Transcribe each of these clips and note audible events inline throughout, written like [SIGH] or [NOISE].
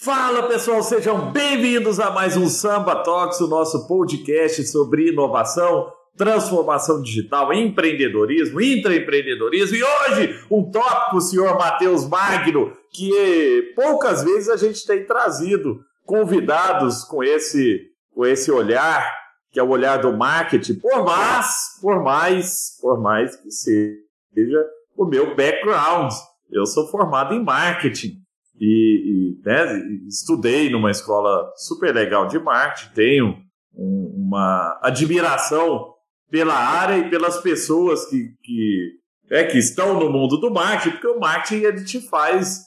Fala pessoal, sejam bem-vindos a mais um Samba Talks, o nosso podcast sobre inovação, transformação digital, empreendedorismo, intraempreendedorismo e hoje um tópico, senhor Matheus Magno, que poucas vezes a gente tem trazido convidados com esse, com esse olhar, que é o olhar do marketing, por mais, por mais, por mais que seja o meu background. Eu sou formado em marketing e, e né, estudei numa escola super legal de marketing, tenho um, uma admiração pela área e pelas pessoas que, que, é, que estão no mundo do marketing, porque o marketing ele te faz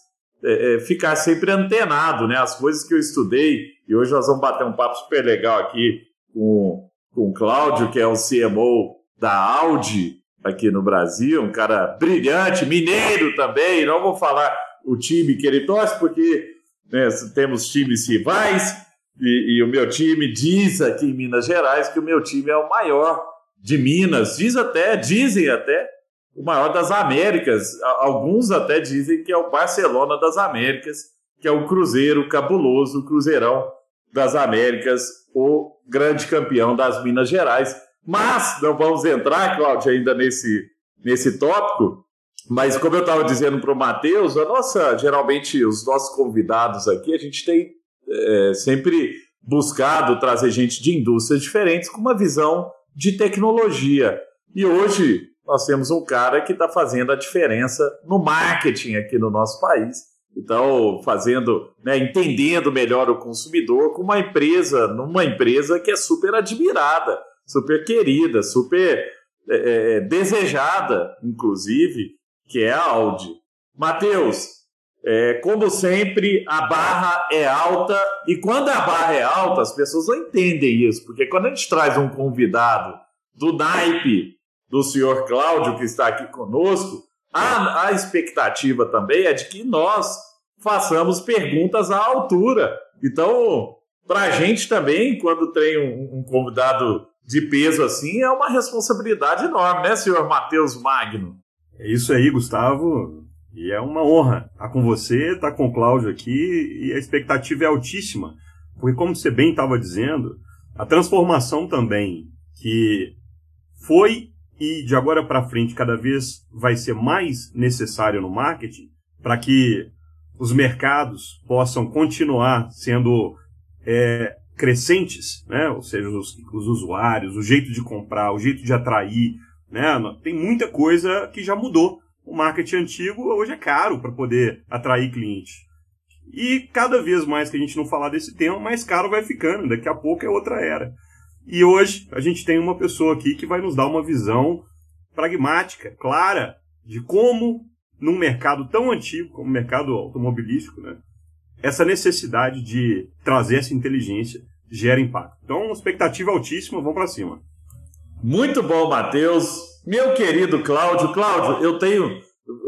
é, é, ficar sempre antenado, né? As coisas que eu estudei, e hoje nós vamos bater um papo super legal aqui com, com o Cláudio, que é o CMO da Audi aqui no Brasil, um cara brilhante, mineiro também, não vou falar o time que ele torce, porque né, temos times rivais, e, e, o meu time diz aqui em Minas Gerais que o meu time é o maior de Minas, diz até, dizem até, o maior das Américas. Alguns até dizem que é o Barcelona das Américas, que é o Cruzeiro cabuloso, o Cruzeirão das Américas, o grande campeão das Minas Gerais. Mas não vamos entrar, Cláudio, ainda nesse, nesse tópico, mas como eu estava dizendo para o Matheus, a nossa, geralmente os nossos convidados aqui, a gente tem é, sempre buscado trazer gente de indústrias diferentes com uma visão de tecnologia. E hoje nós temos um cara que está fazendo a diferença no marketing aqui no nosso país. Então, fazendo, né, entendendo melhor o consumidor com uma empresa, numa empresa que é super admirada, super querida, super é, é desejada, inclusive, que é a Audi. Matheus, é, como sempre, a barra é alta e quando a barra é alta, as pessoas não entendem isso, porque quando a gente traz um convidado do naipe do senhor Cláudio, que está aqui conosco, a, a expectativa também é de que nós façamos perguntas à altura. Então, para a gente também, quando tem um, um convidado de peso assim, é uma responsabilidade enorme, né, senhor Matheus Magno? É isso aí, Gustavo. E é uma honra estar com você, estar com o Cláudio aqui, e a expectativa é altíssima. Porque, como você bem estava dizendo, a transformação também que foi e de agora para frente cada vez vai ser mais necessária no marketing para que os mercados possam continuar sendo é, crescentes, né? ou seja, os, os usuários, o jeito de comprar, o jeito de atrair, né? Tem muita coisa que já mudou. O marketing antigo hoje é caro para poder atrair cliente. E cada vez mais que a gente não falar desse tema, mais caro vai ficando. Daqui a pouco é outra era. E hoje a gente tem uma pessoa aqui que vai nos dar uma visão pragmática, clara, de como, num mercado tão antigo como o mercado automobilístico, né, essa necessidade de trazer essa inteligência gera impacto. Então, expectativa altíssima, vamos para cima. Muito bom, Matheus. Meu querido Cláudio. Cláudio, eu tenho,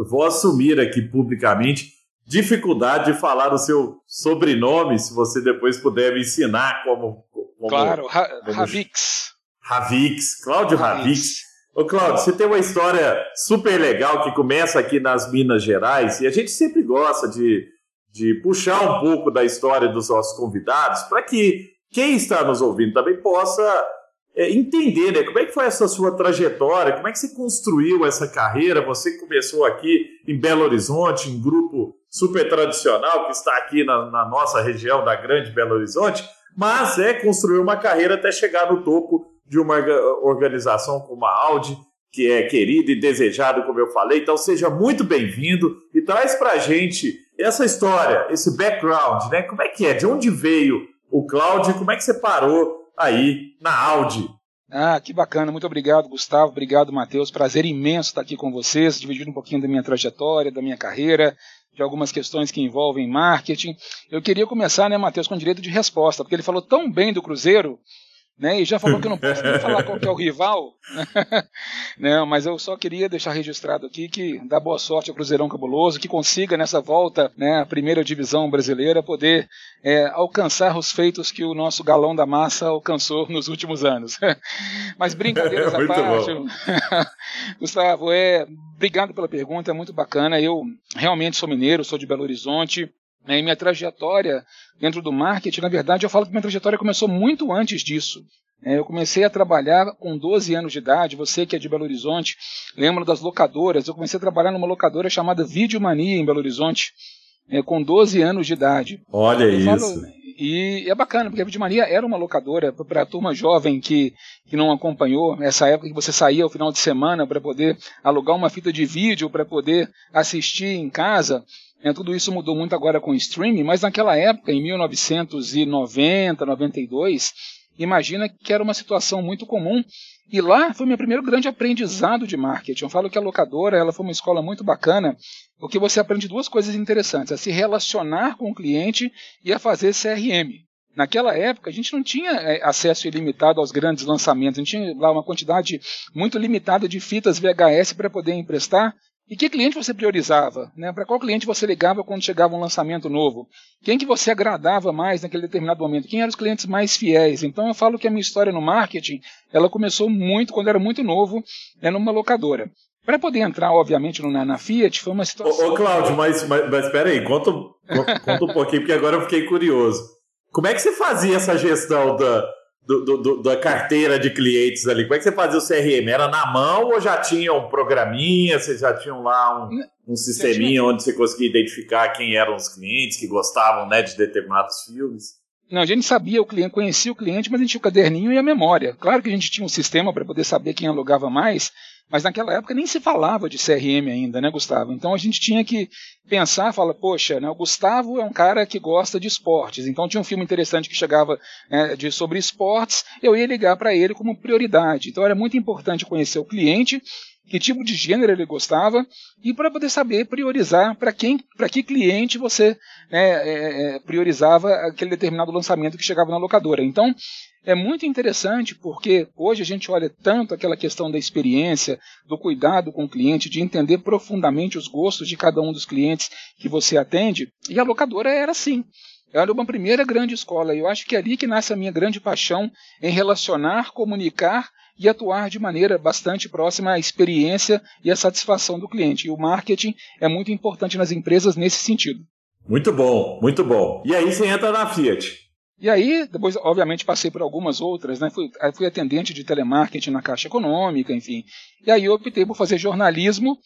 vou assumir aqui publicamente, dificuldade de falar o seu sobrenome, se você depois puder me ensinar como. como claro, Ra como... Ravix. Ravix, Cláudio Ravix. Ô Cláudio, você tem uma história super legal que começa aqui nas Minas Gerais e a gente sempre gosta de, de puxar um pouco da história dos nossos convidados para que quem está nos ouvindo também possa é, entender né, como é que foi essa sua trajetória, como é que você construiu essa carreira. Você começou aqui em Belo Horizonte, em grupo super tradicional que está aqui na, na nossa região da Grande Belo Horizonte, mas é construir uma carreira até chegar no topo de uma organização como a Audi, que é querida e desejada, como eu falei. Então seja muito bem-vindo e traz para a gente essa história, esse background, né? Como é que é? De onde veio o Cláudio? Como é que você parou aí na Audi. Ah, que bacana. Muito obrigado, Gustavo. Obrigado, Matheus. Prazer imenso estar aqui com vocês, dividir um pouquinho da minha trajetória, da minha carreira. de algumas questões que envolvem marketing. Eu queria começar, né, Matheus, com direito de resposta, porque ele falou tão bem do Cruzeiro né? E já falou que eu não posso nem falar qual é o rival, [LAUGHS] né? Mas eu só queria deixar registrado aqui que dá boa sorte ao Cruzeirão Cabuloso, que consiga nessa volta, né, a primeira divisão brasileira, poder é, alcançar os feitos que o nosso galão da massa alcançou [LAUGHS] nos últimos anos. [LAUGHS] Mas brincadeiras à parte, Gustavo, é, obrigado pela pergunta, é muito bacana. Eu realmente sou mineiro, sou de Belo Horizonte. Né, e minha trajetória dentro do marketing, na verdade, eu falo que minha trajetória começou muito antes disso. É, eu comecei a trabalhar com 12 anos de idade. Você que é de Belo Horizonte, lembra das locadoras? Eu comecei a trabalhar numa locadora chamada Videomania em Belo Horizonte, é, com 12 anos de idade. Olha eu isso. Falo, e é bacana, porque a Videomania era uma locadora para a turma jovem que, que não acompanhou essa época que você saía ao final de semana para poder alugar uma fita de vídeo para poder assistir em casa. É, tudo isso mudou muito agora com o streaming, mas naquela época, em 1990, 92, imagina que era uma situação muito comum. E lá foi meu primeiro grande aprendizado de marketing. Eu falo que a locadora ela foi uma escola muito bacana, porque você aprende duas coisas interessantes: a se relacionar com o cliente e a fazer CRM. Naquela época, a gente não tinha é, acesso ilimitado aos grandes lançamentos, a gente tinha lá uma quantidade muito limitada de fitas VHS para poder emprestar, e que cliente você priorizava? Né? Para qual cliente você ligava quando chegava um lançamento novo? Quem que você agradava mais naquele determinado momento? Quem eram os clientes mais fiéis? Então eu falo que a minha história no marketing, ela começou muito quando era muito novo, né, numa locadora. Para poder entrar, obviamente, na, na, Fiat, foi uma situação. Ô, ô Cláudio, mas, mas, mas peraí, conta, [LAUGHS] conta um pouquinho, porque agora eu fiquei curioso. Como é que você fazia essa gestão da, do, do, da carteira de clientes ali? Como é que você fazia o CRM? Era na mão ou já tinha um programinha? Vocês já tinham lá um, um sisteminha onde você conseguia identificar quem eram os clientes que gostavam né, de determinados filmes? Não, a gente sabia o cliente, conhecia o cliente, mas a gente tinha o caderninho e a memória. Claro que a gente tinha um sistema para poder saber quem alugava mais, mas naquela época nem se falava de CRM ainda, né, Gustavo? Então a gente tinha que pensar, fala, poxa, né, o Gustavo é um cara que gosta de esportes, então tinha um filme interessante que chegava né, de, sobre esportes, eu ia ligar para ele como prioridade. Então era muito importante conhecer o cliente, que tipo de gênero ele gostava e para poder saber priorizar para quem, para que cliente você né, é, é, priorizava aquele determinado lançamento que chegava na locadora. Então é muito interessante porque hoje a gente olha tanto aquela questão da experiência, do cuidado com o cliente, de entender profundamente os gostos de cada um dos clientes que você atende, e a locadora era assim. Era uma primeira grande escola. Eu acho que é ali que nasce a minha grande paixão em relacionar, comunicar e atuar de maneira bastante próxima à experiência e à satisfação do cliente. E o marketing é muito importante nas empresas nesse sentido. Muito bom, muito bom. E aí você entra na Fiat. E aí, depois, obviamente, passei por algumas outras, né? Fui, fui atendente de telemarketing na Caixa Econômica, enfim. E aí eu optei por fazer jornalismo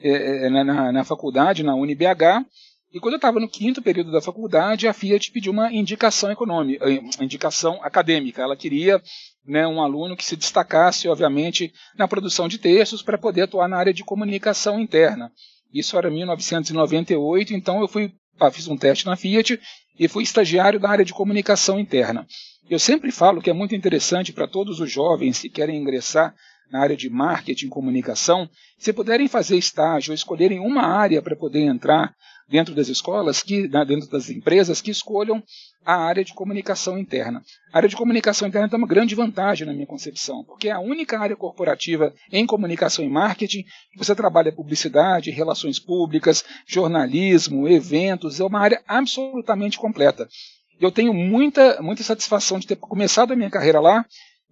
é, na, na faculdade, na UniBH. E quando eu estava no quinto período da faculdade, a Fiat pediu uma indicação econômica, eh, indicação acadêmica. Ela queria né, um aluno que se destacasse, obviamente, na produção de textos para poder atuar na área de comunicação interna. Isso era 1998, então eu fui ah, fiz um teste na Fiat e fui estagiário da área de comunicação interna. Eu sempre falo que é muito interessante para todos os jovens que querem ingressar na área de marketing e comunicação, se puderem fazer estágio, escolherem uma área para poder entrar dentro das escolas, que, dentro das empresas, que escolham a área de comunicação interna. A área de comunicação interna tem uma grande vantagem na minha concepção, porque é a única área corporativa em comunicação e marketing que você trabalha publicidade, relações públicas, jornalismo, eventos, é uma área absolutamente completa. Eu tenho muita, muita satisfação de ter começado a minha carreira lá,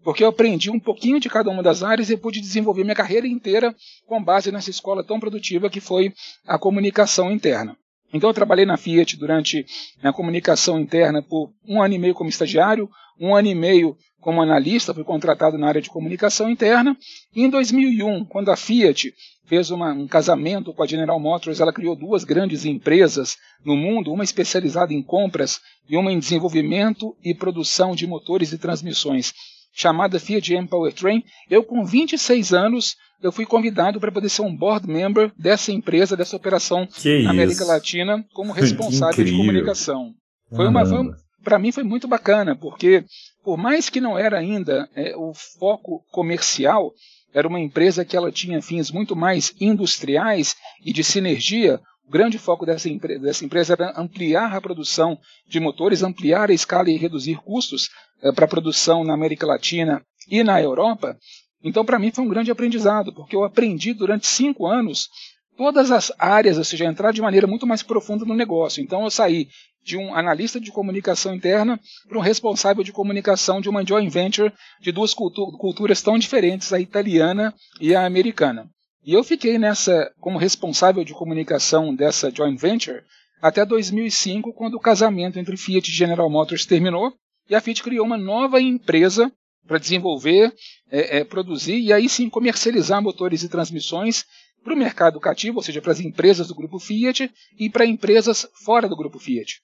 porque eu aprendi um pouquinho de cada uma das áreas e pude desenvolver minha carreira inteira com base nessa escola tão produtiva que foi a comunicação interna. Então eu trabalhei na Fiat durante a comunicação interna por um ano e meio como estagiário, um ano e meio como analista, fui contratado na área de comunicação interna. E em 2001, quando a Fiat fez uma, um casamento com a General Motors, ela criou duas grandes empresas no mundo, uma especializada em compras e uma em desenvolvimento e produção de motores e transmissões, chamada Fiat M Powertrain. Eu, com 26 anos, eu fui convidado para poder ser um board member dessa empresa, dessa operação que na América isso? Latina, como responsável de comunicação. Foi uma, foi, para mim foi muito bacana, porque por mais que não era ainda é, o foco comercial, era uma empresa que ela tinha fins muito mais industriais e de sinergia O grande foco dessa, empre dessa empresa era ampliar a produção de motores, ampliar a escala e reduzir custos eh, para a produção na América Latina e na Europa. Então, para mim, foi um grande aprendizado, porque eu aprendi durante cinco anos todas as áreas, ou seja, entrar de maneira muito mais profunda no negócio. Então, eu saí de um analista de comunicação interna para um responsável de comunicação de uma joint venture de duas cultu culturas tão diferentes, a italiana e a americana. E eu fiquei nessa como responsável de comunicação dessa joint venture até 2005, quando o casamento entre Fiat e General Motors terminou e a Fiat criou uma nova empresa para desenvolver, é, é, produzir e aí sim comercializar motores e transmissões para o mercado cativo, ou seja, para as empresas do grupo Fiat e para empresas fora do grupo Fiat.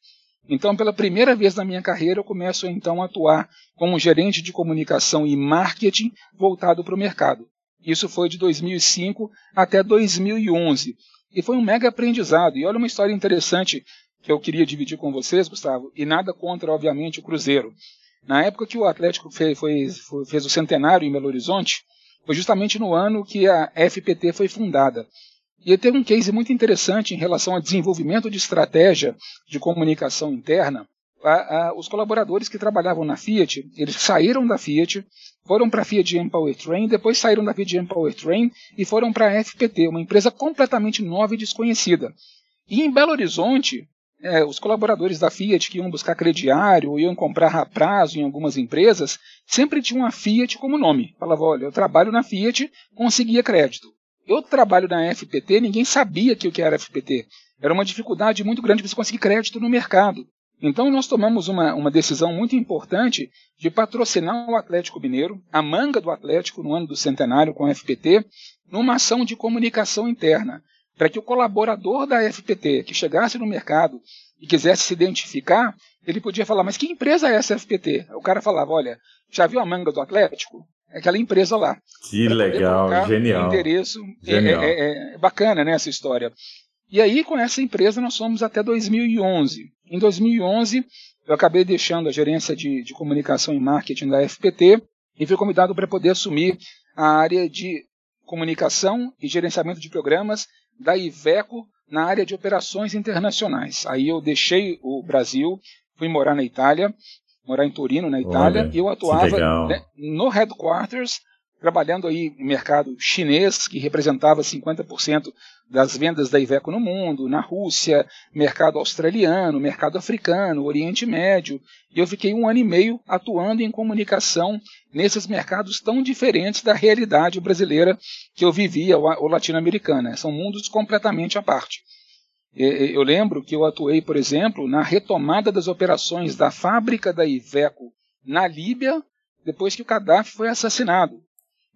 Então, pela primeira vez na minha carreira, eu começo então a atuar como gerente de comunicação e marketing voltado para o mercado. Isso foi de 2005 até 2011. E foi um mega aprendizado. E olha uma história interessante que eu queria dividir com vocês, Gustavo, e nada contra, obviamente, o Cruzeiro. Na época que o Atlético fez, foi, fez o centenário em Belo Horizonte, foi justamente no ano que a FPT foi fundada. E teve um case muito interessante em relação ao desenvolvimento de estratégia de comunicação interna. A, a, os colaboradores que trabalhavam na Fiat, eles saíram da Fiat, foram para a Fiat Empower Train, depois saíram da Fiat Empower Train e foram para a FPT, uma empresa completamente nova e desconhecida. E em Belo Horizonte, é, os colaboradores da Fiat que iam buscar crediário, iam comprar a prazo em algumas empresas, sempre tinham a Fiat como nome. Falava, olha, eu trabalho na Fiat, conseguia crédito. Eu trabalho na FPT, ninguém sabia que o que era FPT. Era uma dificuldade muito grande você conseguir crédito no mercado. Então nós tomamos uma, uma decisão muito importante de patrocinar o Atlético Mineiro, a manga do Atlético no ano do centenário com a FPT, numa ação de comunicação interna, para que o colaborador da FPT que chegasse no mercado e quisesse se identificar, ele podia falar, mas que empresa é essa FPT? O cara falava, olha, já viu a manga do Atlético? É aquela empresa lá. Que legal, genial. endereço. É, genial. É, é, é, bacana né, essa história. E aí, com essa empresa, nós fomos até 2011. Em 2011, eu acabei deixando a gerência de, de comunicação e marketing da FPT e fui convidado para poder assumir a área de comunicação e gerenciamento de programas da Iveco na área de operações internacionais. Aí eu deixei o Brasil, fui morar na Itália, morar em Torino, na Itália, Olha, e eu atuava né, no headquarters trabalhando aí no mercado chinês, que representava 50% das vendas da Iveco no mundo, na Rússia, mercado australiano, mercado africano, Oriente Médio, e eu fiquei um ano e meio atuando em comunicação nesses mercados tão diferentes da realidade brasileira que eu vivia ou latino-americana. São mundos completamente à parte. Eu lembro que eu atuei, por exemplo, na retomada das operações da fábrica da Iveco na Líbia, depois que o Gaddafi foi assassinado.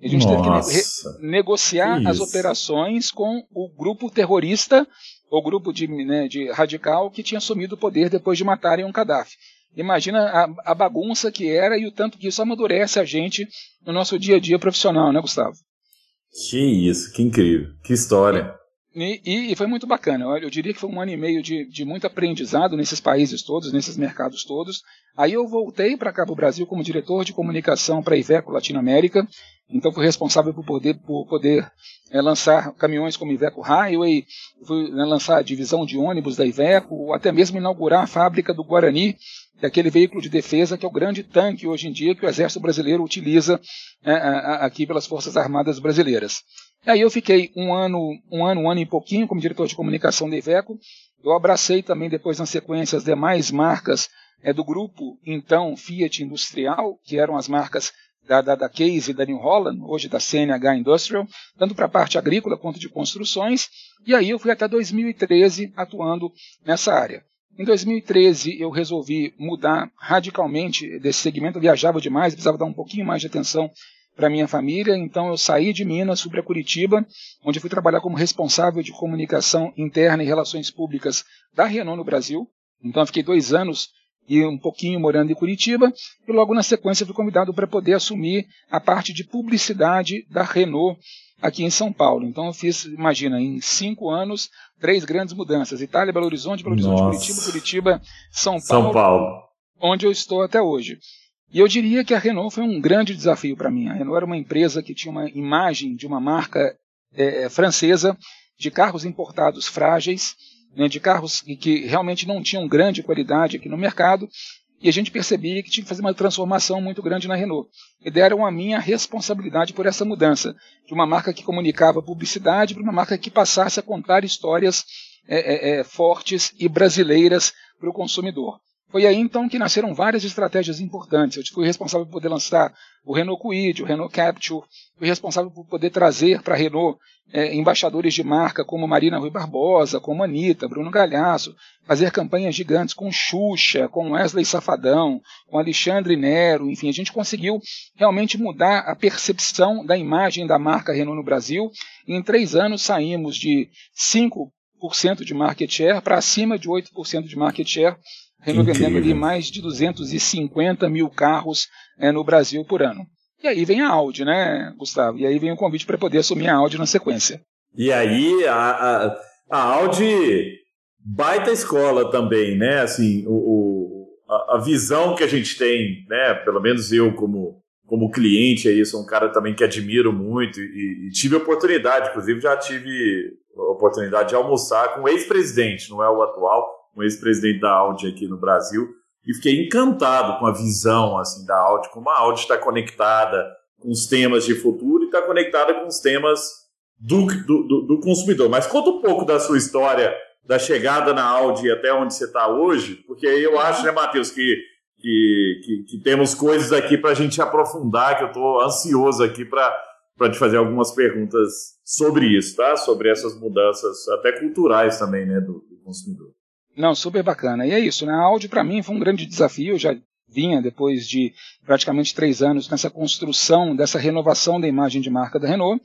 A gente Nossa, teve que negociar que as operações com o grupo terrorista, o grupo de, né, de radical que tinha assumido o poder depois de matarem um Gaddafi. Imagina a, a, bagunça que era e o tanto que isso amadurece a gente no nosso dia a dia profissional, né, Gustavo? Que isso, que incrível, que história. E, e, e foi muito bacana. Eu, eu, diria que foi um ano e meio de, de muito aprendizado nesses países todos, nesses mercados todos. Aí eu voltei para cá para o Brasil como diretor de comunicação para a Iveco Latinoamérica. Então fui responsável por poder, por poder é, lançar caminhões como Iveco Highway, fui né, lançar a divisão de ônibus da Iveco, até mesmo inaugurar a fábrica do Guarani, é aquele veículo de defesa que é o grande tanque hoje em dia que o Exército Brasileiro utiliza é, aqui pelas Forças Armadas Brasileiras. Aí eu fiquei um ano, um ano, um ano e pouquinho como diretor de comunicação da Iveco. Eu abracei também depois na sequência as demais marcas é, do grupo, então Fiat Industrial, que eram as marcas da, da, da Case e da New Holland, hoje da CNH Industrial, tanto para a parte agrícola quanto de construções, e aí eu fui até 2013 atuando nessa área. Em 2013 eu resolvi mudar radicalmente desse segmento, eu viajava demais, precisava dar um pouquinho mais de atenção para minha família, então eu saí de Minas, fui para Curitiba, onde fui trabalhar como responsável de comunicação interna e relações públicas da Renault no Brasil. Então eu fiquei dois anos e um pouquinho morando em Curitiba, e logo na sequência fui convidado para poder assumir a parte de publicidade da Renault aqui em São Paulo. Então eu fiz, imagina, em cinco anos, três grandes mudanças: Itália, Belo Horizonte, Belo Horizonte, Nossa. Curitiba, Curitiba, São Paulo, São Paulo, onde eu estou até hoje. E eu diria que a Renault foi um grande desafio para mim. A Renault era uma empresa que tinha uma imagem de uma marca é, francesa de carros importados frágeis, né, de carros que realmente não tinham grande qualidade aqui no mercado, e a gente percebia que tinha que fazer uma transformação muito grande na Renault. E deram a minha responsabilidade por essa mudança, de uma marca que comunicava publicidade para uma marca que passasse a contar histórias é, é, é fortes e brasileiras para o consumidor. Foi aí então que nasceram várias estratégias importantes. Eu fui responsável por poder lançar o Renault Kwid, o Renault Capture, fui responsável por poder trazer para a Renault é, embaixadores de marca como Marina Rui Barbosa, como Anitta, Bruno Galhaço, fazer campanhas gigantes com Xuxa, com Wesley Safadão, com Alexandre Nero, enfim, a gente conseguiu realmente mudar a percepção da imagem da marca Renault no Brasil. Em três anos saímos de 5% de market share para acima de 8% de market share Renault vendendo ali mais de 250 mil carros é, no Brasil por ano. E aí vem a Audi, né, Gustavo? E aí vem o convite para poder assumir a Audi na sequência. E aí a, a, a Audi baita escola também, né? Assim, o, o a, a, visão que a gente tem, né? Pelo menos eu como como cliente aí, sou um cara também que admiro muito e, e tive oportunidade, inclusive já tive a oportunidade de almoçar com o ex-presidente, não é o atual, um ex-presidente da Audi aqui no Brasil, e fiquei encantado com a visão assim da Audi, como a Audi está conectada com os temas de futuro e está conectada com os temas do, do, do, consumidor. Mas conta um pouco da sua história, da chegada na Audi até onde você está hoje, porque eu acho, né, Matheus, que, que, que, que temos coisas aqui para a gente aprofundar, que eu estou ansioso aqui para para te fazer algumas perguntas sobre isso, tá? Sobre essas mudanças, até culturais também, né, do, do consumidor. Não, super bacana. E é isso, né? A Audi para mim foi um grande desafio. Eu já vinha depois de praticamente três anos nessa construção, dessa renovação da imagem de marca da Renault.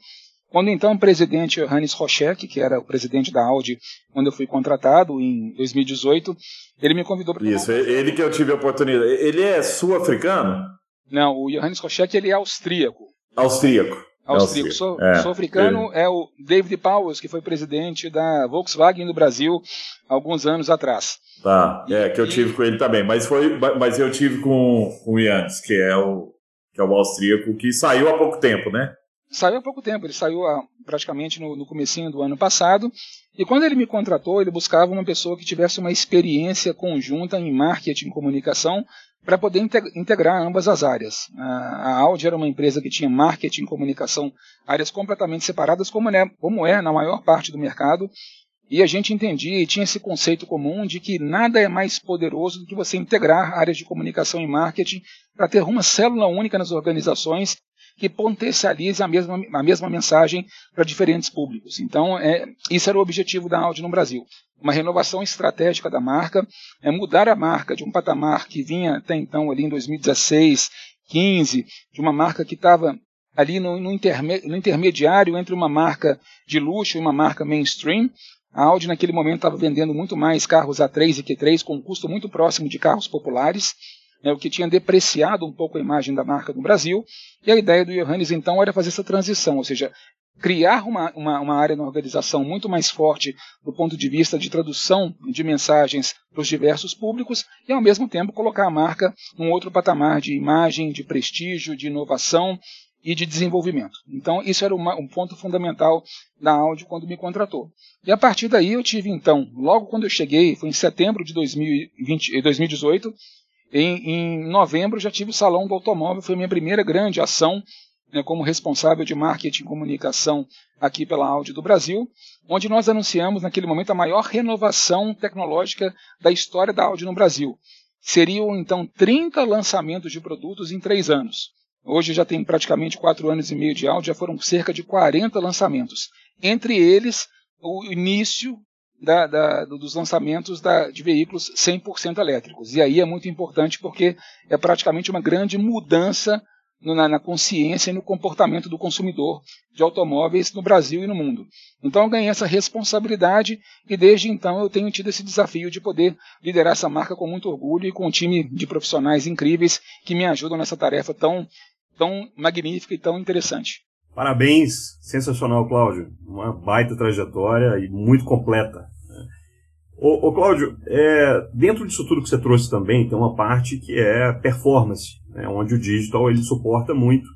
Quando então o presidente Hannes Rochek, que era o presidente da Audi quando eu fui contratado em 2018, ele me convidou para Isso, ele que eu tive a oportunidade. Ele é sul-africano? Não, o Johannes Rochek ele é austríaco. Austríaco austríaco. É, africano é. é. o David Powers, que foi presidente da Volkswagen no Brasil alguns anos atrás. Tá, é, que eu tive com ele também. Mas, foi, mas eu tive com, com o Yannis, que é o, que é o austríaco, que saiu há pouco tempo, né? Saiu há pouco tempo, ele saiu há, praticamente no, no comecinho do ano passado. E quando ele me contratou, ele buscava uma pessoa que tivesse uma experiência conjunta em marketing e comunicação para poder integrar ambas as áreas. A Audi era uma empresa que tinha marketing comunicação, áreas completamente separadas, como é, como é na maior parte do mercado, e a gente entendia e tinha esse conceito comum de que nada é mais poderoso do que você integrar áreas de comunicação e marketing para ter uma célula única nas organizações que potencialize a mesma, a mesma mensagem para diferentes públicos. Então, é, isso era o objetivo da Audi no Brasil uma renovação estratégica da marca, é mudar a marca de um patamar que vinha até então ali em 2016, 15, de uma marca que estava ali no, no, interme, no, intermediário entre uma marca de luxo e uma marca mainstream. A Audi naquele momento estava vendendo muito mais carros A3 e Q3 com um custo muito próximo de carros populares, né, o que tinha depreciado um pouco a imagem da marca no Brasil. E a ideia do Johannes então era fazer essa transição, ou seja, criar uma, uma, uma, área na organização muito mais forte do ponto de vista de tradução de mensagens para os diversos públicos e, ao mesmo tempo, colocar a marca num outro patamar de imagem, de prestígio, de inovação e de desenvolvimento. Então, isso era uma, um ponto fundamental da Audi quando me contratou. E a partir daí eu tive, então, logo quando eu cheguei, foi em setembro de 2020, 2018, em, em novembro já tive o Salão do Automóvel, foi minha primeira grande ação né, como responsável de marketing e comunicação aqui pela Audi do Brasil, onde nós anunciamos naquele momento a maior renovação tecnológica da história da Audi no Brasil. Seriam então 30 lançamentos de produtos em três anos. Hoje já tem praticamente quatro anos e meio de Audi, já foram cerca de 40 lançamentos. Entre eles, o início da, da, dos lançamentos da, de veículos 100% elétricos. E aí é muito importante porque é praticamente uma grande mudança na, na, consciência e no comportamento do consumidor de automóveis no Brasil e no mundo. Então eu ganhei essa responsabilidade e desde então eu tenho tido esse desafio de poder liderar essa marca com muito orgulho e com um time de profissionais incríveis que me ajudam nessa tarefa tão, tão magnífica e tão interessante. Parabéns, sensacional, Cláudio. Uma baita trajetória e muito completa. Ô, ô Cláudio, é, dentro disso tudo que você trouxe também, tem uma parte que é performance né, onde o digital ele suporta muito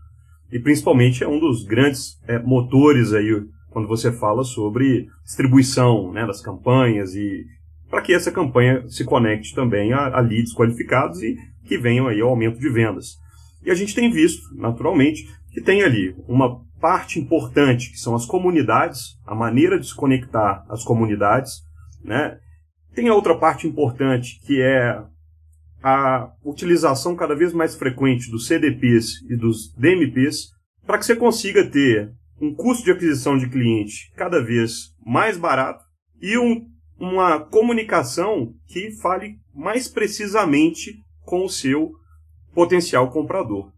e principalmente é um dos grandes é, motores aí quando você fala sobre distribuição né, das campanhas e para que essa campanha se conecte também a, a leads qualificados e que venham aí ao aumento de vendas. E a gente tem visto, naturalmente, que tem ali uma parte importante, que são as comunidades, a maneira de se conectar às comunidades, né? Tem a outra parte importante, que é a utilização cada vez mais frequente dos CDPs e dos DMPs, para que você consiga ter um custo de aquisição de cliente cada vez mais barato e um, uma comunicação que fale mais precisamente com o seu potencial comprador.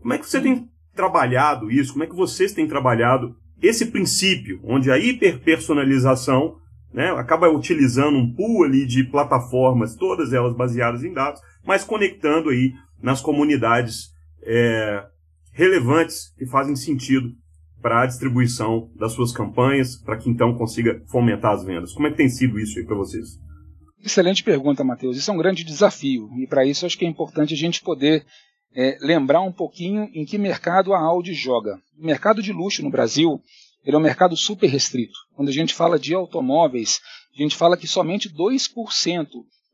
Como é que você tem trabalhado isso? Como é que vocês têm trabalhado esse princípio, onde a hiperpersonalização né, acaba utilizando um pool ali de plataformas, todas elas baseadas em dados, mas conectando aí nas comunidades é, relevantes que fazem sentido para a distribuição das suas campanhas, para que então consiga fomentar as vendas. Como é que tem sido isso aí para vocês? Excelente pergunta, Matheus. Isso é um grande desafio e para isso acho que é importante a gente poder é, lembrar um pouquinho em que mercado a Audi joga. O mercado de luxo no Brasil ele é um mercado super restrito. Quando a gente fala de automóveis, a gente fala que somente 2%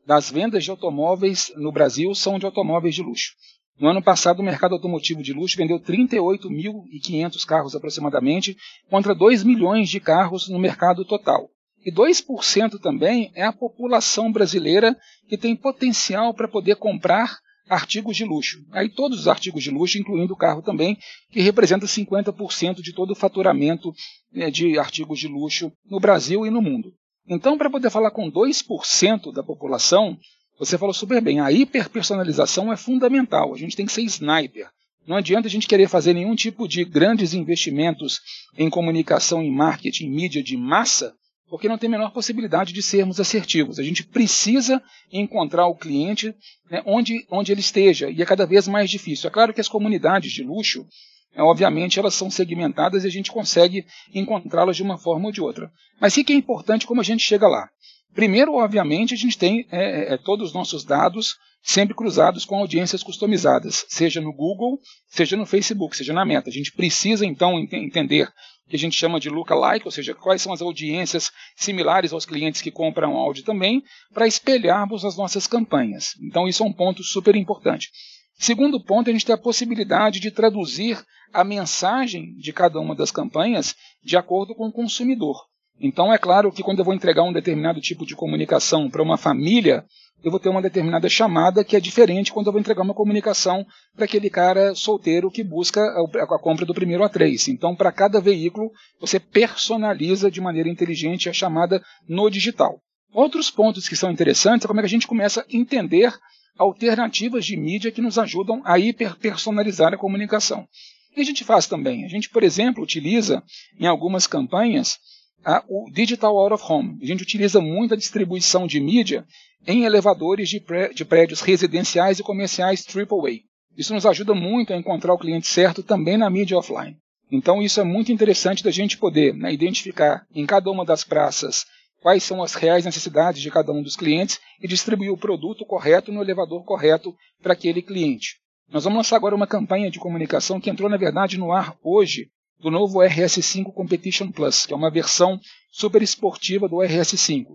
das vendas de automóveis no Brasil são de automóveis de luxo. No ano passado, o mercado automotivo de luxo vendeu 38.500 carros aproximadamente, contra 2 milhões de carros no mercado total. E 2% também é a população brasileira que tem potencial para poder comprar artigos de luxo. Aí todos os artigos de luxo, incluindo o carro também, que representa 50% de todo o faturamento né, de artigos de luxo no Brasil e no mundo. Então, para poder falar com 2% da população, você falou super bem, a hiperpersonalização é fundamental, a gente tem que ser sniper. Não adianta a gente querer fazer nenhum tipo de grandes investimentos em comunicação, em marketing, em mídia de massa, porque não tem a menor possibilidade de sermos assertivos. A gente precisa encontrar o cliente né, onde, onde ele esteja, e é cada vez mais difícil. É claro que as comunidades de luxo, é, obviamente, elas são segmentadas e a gente consegue encontrá-las de uma forma ou de outra. Mas o que é importante como a gente chega lá? Primeiro, obviamente, a gente tem é, é, é todos os nossos dados sempre cruzados com audiências customizadas, seja no Google, seja no Facebook, seja na Meta. A gente precisa, então, ent entender que a gente chama de lookalike, ou seja, quais são as audiências similares aos clientes que compram áudio também, para espelharmos as nossas campanhas. Então, isso é um ponto super importante. Segundo ponto, a gente tem a possibilidade de traduzir a mensagem de cada uma das campanhas de acordo com o consumidor. Então, é claro que quando eu vou entregar um determinado tipo de comunicação para uma família, eu vou ter uma determinada chamada que é diferente quando eu vou entregar uma comunicação para aquele cara solteiro que busca a, compra do primeiro A3. Então, para cada veículo, você personaliza de maneira inteligente a chamada no digital. Outros pontos que são interessantes é como é que a gente começa a entender alternativas de mídia que nos ajudam a hiperpersonalizar a comunicação. O que a gente faz também? A gente, por exemplo, utiliza em algumas campanhas o Digital Out of Home. A gente utiliza muito a distribuição de mídia em elevadores de, pré, de prédios residenciais e comerciais AAA. Isso nos ajuda muito a encontrar o cliente certo também na mídia offline. Então isso é muito interessante da gente poder né, identificar em cada uma das praças quais são as reais necessidades de cada um dos clientes e distribuir o produto correto no elevador correto para aquele cliente. Nós vamos lançar agora uma campanha de comunicação que entrou, na verdade, no ar hoje, do novo RS5 Competition Plus, que é uma versão super esportiva do RS5.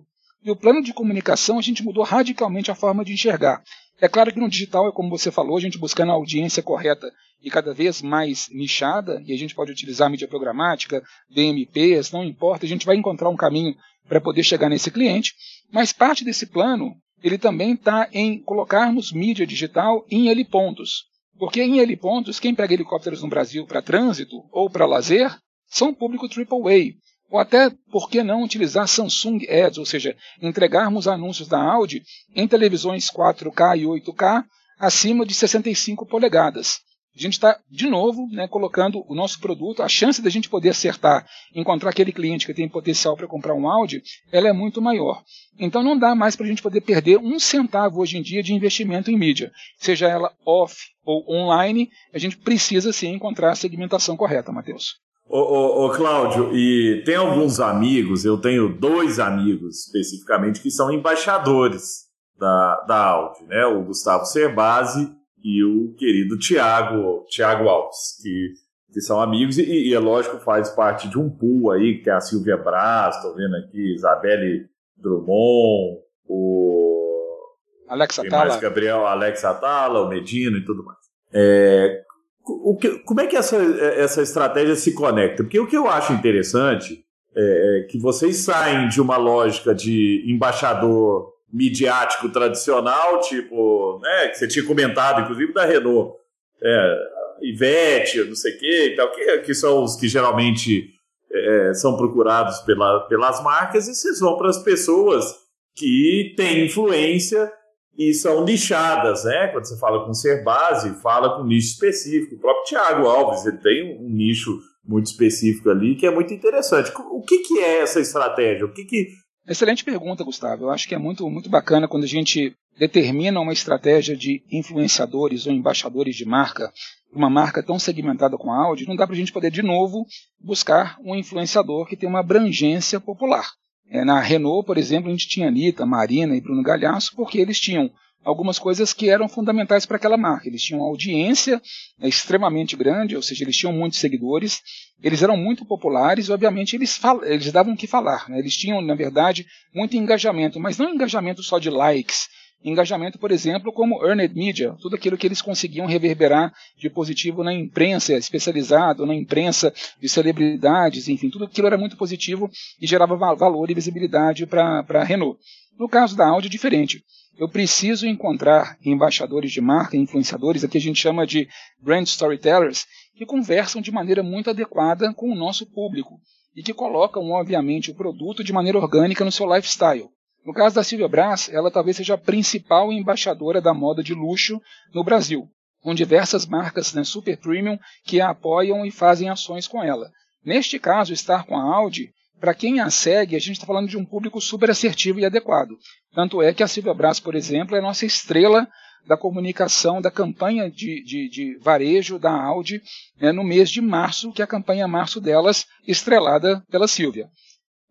E o plano de comunicação a gente mudou radicalmente a forma de enxergar. É claro que no digital é como você falou, a gente buscando a audiência correta e cada vez mais nichada, e a gente pode utilizar mídia programática, DMPs, não importa, a gente vai encontrar um caminho para poder chegar nesse cliente, mas parte desse plano ele também está em colocarmos mídia digital em L pontos. Porque em L pontos, quem pega helicópteros no Brasil para trânsito ou para lazer são público AAA. Ou até, por que não utilizar Samsung Ads, ou seja, entregarmos anúncios da Audi em televisões 4K e 8K acima de 65 polegadas. A gente está, de novo, né, colocando o nosso produto, a chance da gente poder acertar, encontrar aquele cliente que tem potencial para comprar um Audi, ela é muito maior. Então não dá mais para a gente poder perder um centavo hoje em dia de investimento em mídia. Seja ela off ou online, a gente precisa sim encontrar a segmentação correta, Matheus. Ô, ô, ô, Cláudio, e tem alguns amigos, eu tenho dois amigos especificamente que são embaixadores da, da Audi, né? O Gustavo Cerbasi e o querido Tiago, Tiago Alves, que que são amigos, e, e, é lógico, faz parte de um pool aí, que tem a Silvia Braz, estou vendo aqui, Isabelle Drummond, o. Alex Atala. Gabriel Alex Atala, o Medino e tudo mais. É, o que, como é que essa, essa estratégia se conecta? Porque o que eu acho interessante é, é que vocês saem de uma lógica de embaixador midiático tradicional, tipo, né, que você tinha comentado, inclusive da Renault, é, Ivete, não sei o quê, e tal, que, que são os que geralmente é, são procurados pela, pelas marcas, e vocês vão para as pessoas que têm influência e são nichadas, né? Quando você fala com ser base, fala com nicho específico. O próprio Tiago Alves, ele tem um nicho muito específico ali que é muito interessante. O que, que é essa estratégia? O que, que Excelente pergunta, Gustavo. Eu acho que é muito, muito bacana quando a gente determina uma estratégia de influenciadores ou embaixadores de marca, uma marca tão segmentada com a Audi, não dá para a gente poder de novo buscar um influenciador que tem uma abrangência popular. É, na Renault, por exemplo, a gente tinha Anitta, Marina e Bruno Galhaço, porque eles tinham algumas coisas que eram fundamentais para aquela marca. Eles tinham uma audiência né, extremamente grande, ou seja, eles tinham muitos seguidores, eles eram muito populares e, obviamente, eles, eles davam o que falar. Né? Eles tinham, na verdade, muito engajamento, mas não engajamento só de likes, engajamento, por exemplo, como earned media, tudo aquilo que eles conseguiam reverberar de positivo na imprensa especializada, na imprensa de celebridades, enfim, tudo aquilo era muito positivo e gerava valor e visibilidade para a Renault. No caso da Audi, diferente eu preciso encontrar embaixadores de marca, influenciadores, aqui a gente chama de brand storytellers, que conversam de maneira muito adequada com o nosso público e que colocam, obviamente, o produto de maneira orgânica no seu lifestyle. No caso da Silvia Brás, ela talvez seja a principal embaixadora da moda de luxo no Brasil, com diversas marcas né, super premium que a apoiam e fazem ações com ela. Neste caso, estar com a Audi para quem a segue, a gente está falando de um público super assertivo e adequado. Tanto é que a Silvia Brás, por exemplo, é a nossa estrela da comunicação da campanha de, de, de varejo da Audi né, no mês de março, que é a campanha março delas, estrelada pela Silvia.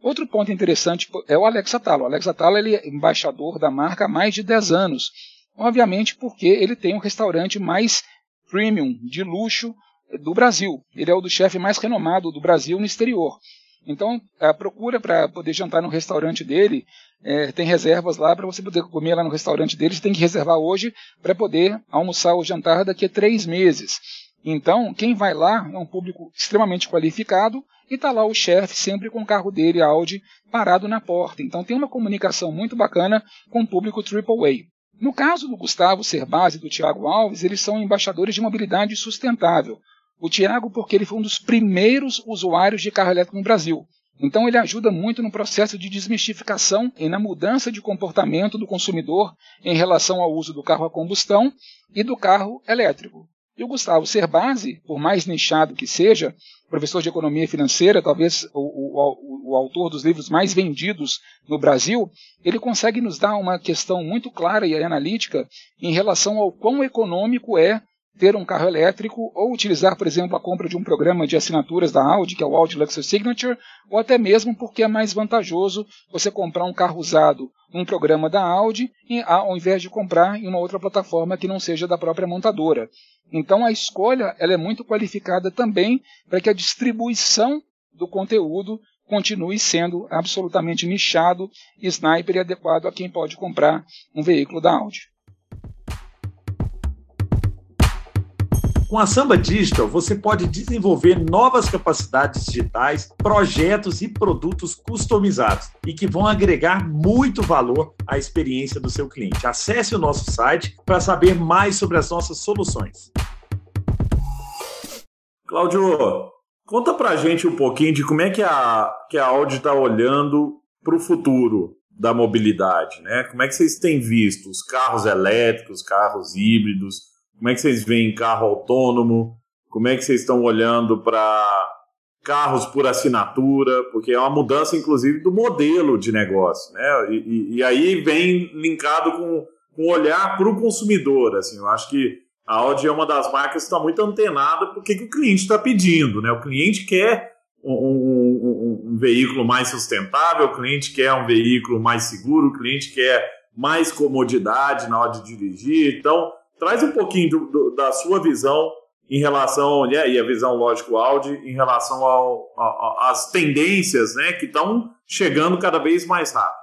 Outro ponto interessante é o Alex Atala. O Alex Atala ele é embaixador da marca há mais de 10 anos. Obviamente porque ele tem um restaurante mais premium, de luxo, do Brasil. Ele é o do chefe mais renomado do Brasil no exterior. Então, a procura para poder jantar no restaurante dele, é, tem reservas lá para você poder comer lá no restaurante dele. Você tem que reservar hoje para poder almoçar ou jantar daqui a três meses. Então, quem vai lá é um público extremamente qualificado e está lá o chefe sempre com o carro dele, Audi, parado na porta. Então, tem uma comunicação muito bacana com o público AAA. No caso do Gustavo Cerbasi e do Tiago Alves, eles são embaixadores de mobilidade sustentável. O Tiago, porque ele foi um dos primeiros usuários de carro elétrico no Brasil. Então ele ajuda muito no processo de desmistificação e na mudança de comportamento do consumidor em relação ao uso do carro a combustão e do carro elétrico. E o Gustavo Cerbasi, por mais nichado que seja, professor de economia financeira, talvez o, o, o, autor dos livros mais vendidos no Brasil, ele consegue nos dar uma questão muito clara e analítica em relação ao quão econômico é ter um carro elétrico ou utilizar, por exemplo, a compra de um programa de assinaturas da Audi, que é o Audi Luxury Signature, ou até mesmo porque é mais vantajoso você comprar um carro usado num programa da Audi ao invés de comprar em uma outra plataforma que não seja da própria montadora. Então a escolha ela é muito qualificada também para que a distribuição do conteúdo continue sendo absolutamente nichado, sniper e adequado a quem pode comprar um veículo da Audi. Com a Samba Digital, você pode desenvolver novas capacidades digitais, projetos e produtos customizados e que vão agregar muito valor à experiência do seu cliente. Acesse o nosso site para saber mais sobre as nossas soluções. Cláudio, conta pra gente um pouquinho de como é que a, que a Audi está olhando para o futuro da mobilidade, né? Como é que vocês têm visto os carros elétricos, carros híbridos, como é que vocês veem carro autônomo? Como é que vocês estão olhando para carros por assinatura? Porque é uma mudança, inclusive, do modelo de negócio. Né? E, e, e aí vem linkado com, um olhar para o consumidor. Assim, eu acho que a Audi é uma das marcas que está muito antenada porque que o cliente está pedindo. Né? O cliente quer um, um, um, um, veículo mais sustentável, o cliente quer um veículo mais seguro, o cliente quer mais comodidade na hora de dirigir. Então, Traz um pouquinho do, do, da sua visão em relação, né, e a visão lógico Audi, em relação às tendências né, que estão chegando cada vez mais rápido?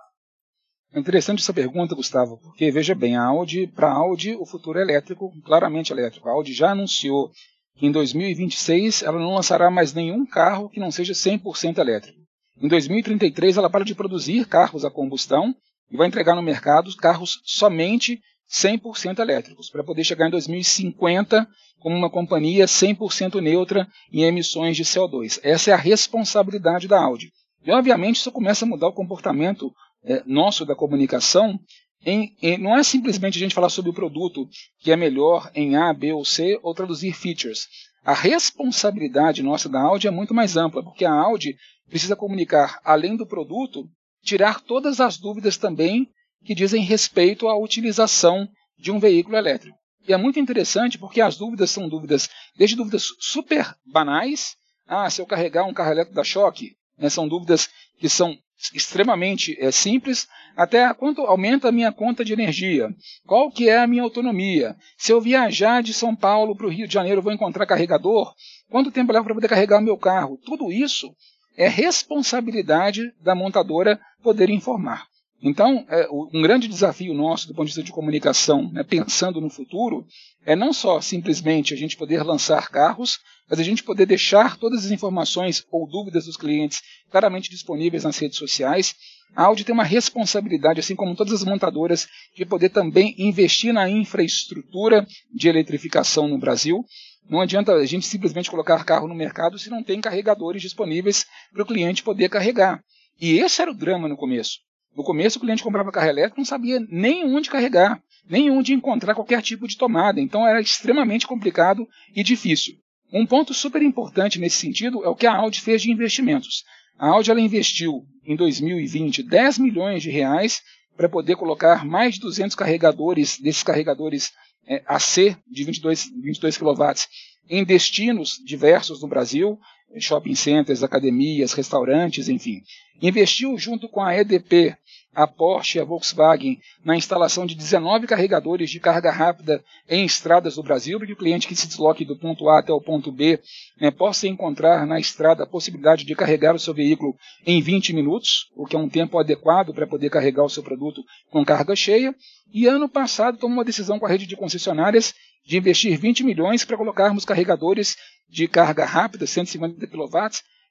É interessante essa pergunta, Gustavo, porque veja bem, a Audi, para a Audi, o futuro é elétrico, claramente elétrico. A Audi já anunciou que em 2026 ela não lançará mais nenhum carro que não seja 100% elétrico. Em 2033 ela para de produzir carros a combustão e vai entregar no mercado carros somente 100% elétricos, para poder chegar em 2050 como uma companhia 100% neutra em emissões de CO2. Essa é a responsabilidade da Audi. E, obviamente, isso começa a mudar o comportamento é, nosso da comunicação. Em, em, não é simplesmente a gente falar sobre o produto que é melhor em A, B ou C, ou traduzir features. A responsabilidade nossa da Audi é muito mais ampla, porque a Audi precisa comunicar, além do produto, tirar todas as dúvidas também que dizem respeito à utilização de um veículo elétrico. E é muito interessante porque as dúvidas são dúvidas, desde dúvidas super banais, ah, se eu carregar um carro elétrico da choque, né, são dúvidas que são extremamente é, simples, até quanto aumenta a minha conta de energia, qual que é a minha autonomia, se eu viajar de São Paulo para o Rio de Janeiro vou encontrar carregador, quanto tempo leva para poder carregar o meu carro, tudo isso é responsabilidade da montadora poder informar. Então, é, um grande desafio nosso do ponto de vista de comunicação, né, pensando no futuro, é não só simplesmente a gente poder lançar carros, mas a gente poder deixar todas as informações ou dúvidas dos clientes claramente disponíveis nas redes sociais. A Audi tem uma responsabilidade, assim como todas as montadoras, de poder também investir na infraestrutura de eletrificação no Brasil. Não adianta a gente simplesmente colocar carro no mercado se não tem carregadores disponíveis para o cliente poder carregar. E esse era o drama no começo. No começo, o cliente comprava carro elétrico não sabia nem onde carregar, nem onde encontrar qualquer tipo de tomada. Então era extremamente complicado e difícil. Um ponto super importante nesse sentido é o que a Audi fez de investimentos. A Audi ela investiu em 2020 10 milhões de reais para poder colocar mais de 200 carregadores, desses carregadores é, AC de 22, 22 kW, em destinos diversos no Brasil, shopping centers, academias, restaurantes, enfim. Investiu junto com a EDP a Porsche e a Volkswagen na instalação de 19 carregadores de carga rápida em estradas do Brasil, para que o cliente que se desloque do ponto A até o ponto B né, possa encontrar na estrada a possibilidade de carregar o seu veículo em 20 minutos, o que é um tempo adequado para poder carregar o seu produto com carga cheia. E ano passado tomou uma decisão com a rede de concessionárias de investir 20 milhões para colocarmos carregadores de carga rápida, 150 kW,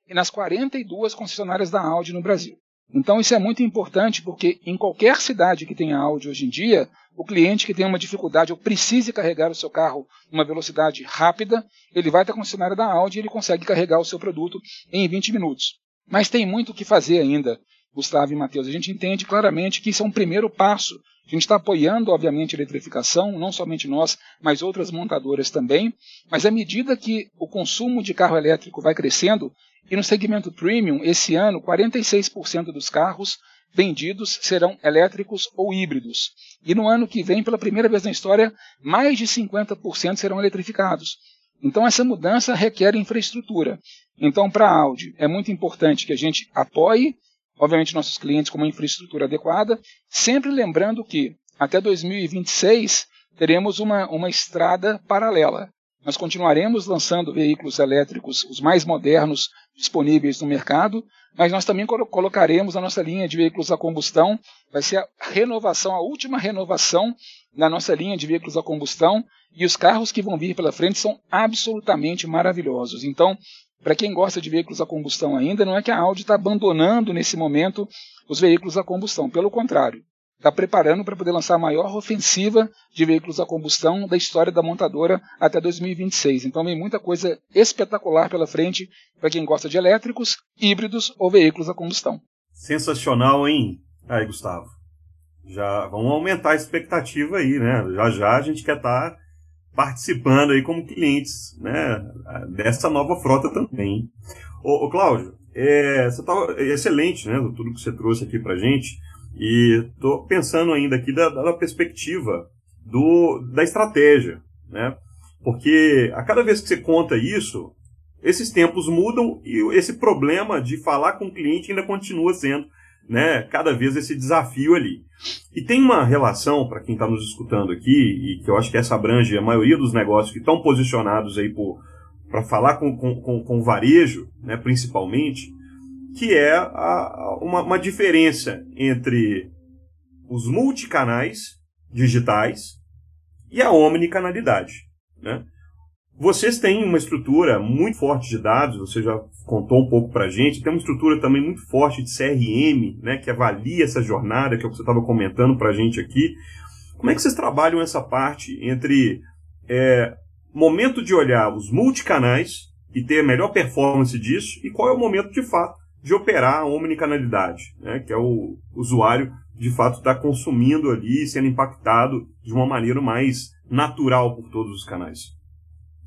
nas 42 concessionárias da Audi no Brasil. Então isso é muito importante porque em qualquer cidade que tenha áudio hoje em dia, o cliente que tem uma dificuldade ou precise carregar o seu carro numa velocidade rápida, ele vai até a concessionária da Audi e ele consegue carregar o seu produto em 20 minutos. Mas tem muito o que fazer ainda, Gustavo e Matheus. A gente entende claramente que isso é um primeiro passo. A gente está apoiando, obviamente, a eletrificação, não somente nós, mas outras montadoras também. Mas à medida que o consumo de carro elétrico vai crescendo, e no segmento premium, esse ano, 46% dos carros vendidos serão elétricos ou híbridos. E no ano que vem, pela primeira vez na história, mais de 50% serão eletrificados. Então essa mudança requer infraestrutura. Então para a Audi é muito importante que a gente apoie, obviamente nossos clientes com uma infraestrutura adequada, sempre lembrando que até 2026 teremos uma, uma estrada paralela. Nós continuaremos lançando veículos elétricos, os mais modernos disponíveis no mercado, mas nós também colocaremos a nossa linha de veículos a combustão, vai ser a renovação, a última renovação na nossa linha de veículos a combustão, e os carros que vão vir pela frente são absolutamente maravilhosos. Então, para quem gosta de veículos a combustão ainda, não é que a Audi está abandonando nesse momento os veículos a combustão, pelo contrário está preparando para poder lançar a maior ofensiva de veículos a combustão da história da montadora até 2026. Então vem muita coisa espetacular pela frente para quem gosta de elétricos, híbridos ou veículos a combustão. Sensacional, hein? Aí, Gustavo. Já vamos aumentar a expectativa aí, né? Já já a gente quer estar tá participando aí como clientes, né? Dessa nova frota também. Ô, ô Cláudio, é, você tá excelente, né? Tudo que você trouxe aqui para gente. E estou pensando ainda aqui da, da perspectiva do, da estratégia, né? Porque a cada vez que você conta isso, esses tempos mudam e esse problema de falar com o cliente ainda continua sendo né, cada vez esse desafio ali. E tem uma relação, para quem está nos escutando aqui, e que eu acho que essa abrange a maioria dos negócios que estão posicionados aí para falar com, com, com, varejo, né, principalmente, que é a, uma, uma diferença entre os multicanais digitais e a omnicanalidade. Né? Vocês têm uma estrutura muito forte de dados, você já contou um pouco para a gente, tem uma estrutura também muito forte de CRM, né, que avalia essa jornada, que é o que você estava comentando para a gente aqui. Como é que vocês trabalham essa parte entre é, momento de olhar os multicanais e ter a melhor performance disso, e qual é o momento de fato de operar a omnicanalidade, né, que é o usuário de fato estar tá consumindo ali, sendo impactado de uma maneira mais natural por todos os canais.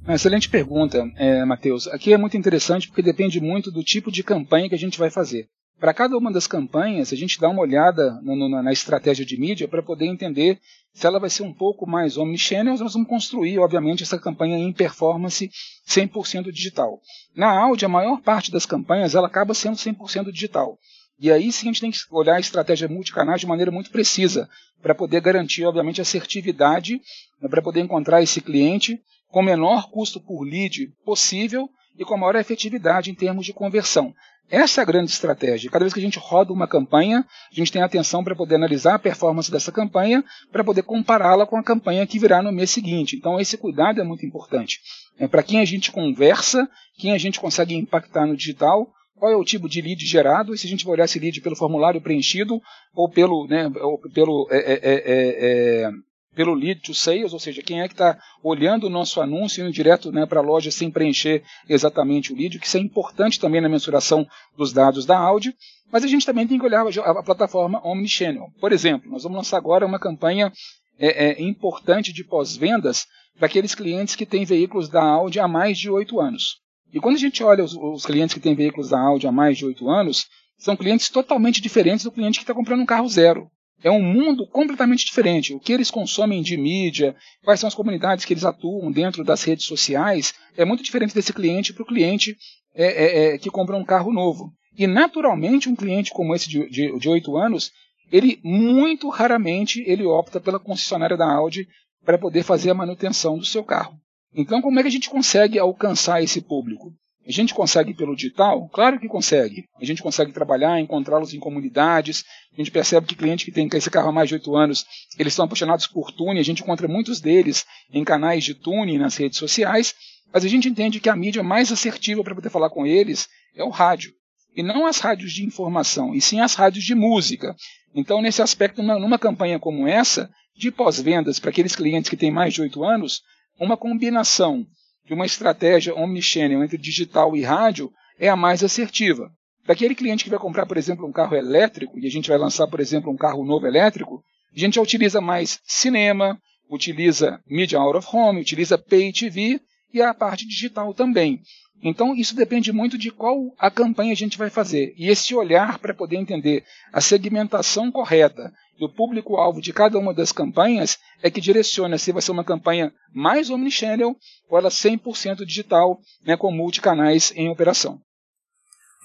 Excelente pergunta, é, Matheus. Aqui é muito interessante porque depende muito do tipo de campanha que a gente vai fazer. Para cada uma das campanhas, a gente dá uma olhada no, no, na estratégia de mídia para poder entender se ela vai ser um pouco mais omnichannel, nós vamos construir, obviamente, essa campanha em performance 100% digital. Na Audi, a maior parte das campanhas ela acaba sendo 100% digital. E aí sim a gente tem que olhar a estratégia multicanais de maneira muito precisa, para poder garantir, obviamente, assertividade, né, para poder encontrar esse cliente com o menor custo por lead possível e com a maior efetividade em termos de conversão. Essa é a grande estratégia. Cada vez que a gente roda uma campanha, a gente tem atenção para poder analisar a performance dessa campanha, para poder compará-la com a campanha que virá no mês seguinte. Então, esse cuidado é muito importante. É para quem a gente conversa, quem a gente consegue impactar no digital, qual é o tipo de lead gerado, e se a gente vai olhar esse lead pelo formulário preenchido ou pelo, né, ou pelo é, é, é, é pelo lead to sales, ou seja, quem é que está olhando o nosso anúncio indo direto né, para a loja sem preencher exatamente o lead, que isso é importante também na mensuração dos dados da áudio, mas a gente também tem que olhar a, a plataforma Omnichannel. Por exemplo, nós vamos lançar agora uma campanha é, é, importante de pós-vendas para aqueles clientes que têm veículos da Audi há mais de oito anos. E quando a gente olha os, os clientes que têm veículos da Audi há mais de oito anos, são clientes totalmente diferentes do cliente que está comprando um carro zero. É um mundo completamente diferente. O que eles consomem de mídia, quais são as comunidades que eles atuam dentro das redes sociais, é muito diferente desse cliente para o cliente é, é, é, que compra um carro novo. E naturalmente um cliente como esse de oito anos, ele muito raramente ele opta pela concessionária da Audi para poder fazer a manutenção do seu carro. Então como é que a gente consegue alcançar esse público? A gente consegue pelo digital? Claro que consegue. A gente consegue trabalhar, encontrá-los em comunidades. A gente percebe que clientes que têm esse carro há mais de oito anos, eles são apaixonados por tuning. A gente encontra muitos deles em canais de tuning nas redes sociais. Mas a gente entende que a mídia mais assertiva para poder falar com eles é o rádio. E não as rádios de informação, e sim as rádios de música. Então, nesse aspecto, numa campanha como essa, de pós-vendas para aqueles clientes que têm mais de oito anos, uma combinação de uma estratégia omnichannel entre digital e rádio é a mais assertiva. Daquele cliente que vai comprar, por exemplo, um carro elétrico, e a gente vai lançar, por exemplo, um carro novo elétrico, a gente já utiliza mais cinema, utiliza media out of home, utiliza pay TV e a parte digital também. Então, isso depende muito de qual a campanha a gente vai fazer. E esse olhar para poder entender a segmentação correta do público-alvo de cada uma das campanhas é que direciona se vai ser uma campanha mais omnichannel ou ela 100% digital, né, com multicanais em operação.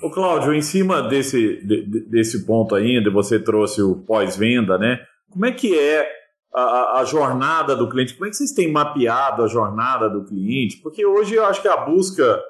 O Cláudio, em cima desse, de, desse ponto ainda, você trouxe o pós-venda, né? Como é que é a, a, jornada do cliente? Como é que vocês têm mapeado a jornada do cliente? Porque hoje eu acho que a busca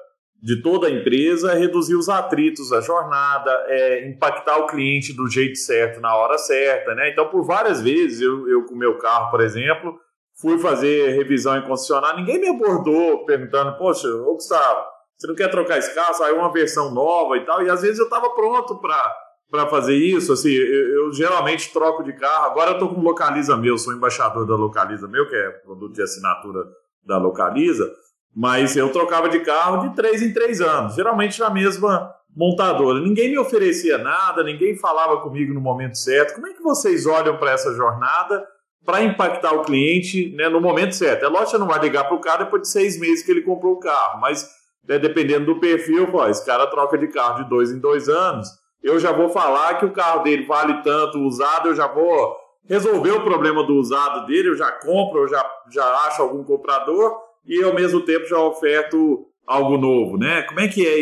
de toda a empresa reduzir os atritos da jornada, é impactar o cliente do jeito certo na hora certa, né? Então, por várias vezes, eu, eu com o meu carro, por exemplo, fui fazer revisão em concessionário, ninguém me abordou perguntando, poxa, ô Gustavo, você não quer trocar esse carro? Saiu uma versão nova e tal, e às vezes eu estava pronto para fazer isso, assim, eu, eu, geralmente troco de carro, agora eu estou com Localiza Meu, sou embaixador da Localiza Meu, que é produto de assinatura da Localiza, mas eu trocava de carro de três em três anos, geralmente na mesma montadora. Ninguém me oferecia nada, ninguém falava comigo no momento certo. Como é que vocês olham para essa jornada para impactar o cliente né, no momento certo? É lógico que não vai ligar para o cara depois de seis meses que ele comprou o carro, mas né, dependendo do perfil, pô, esse cara troca de carro de dois em dois anos. Eu já vou falar que o carro dele vale tanto usado, eu já vou resolver o problema do usado dele, eu já compro, eu já, já acho algum comprador e ao mesmo tempo já oferto algo novo, né? Como é que é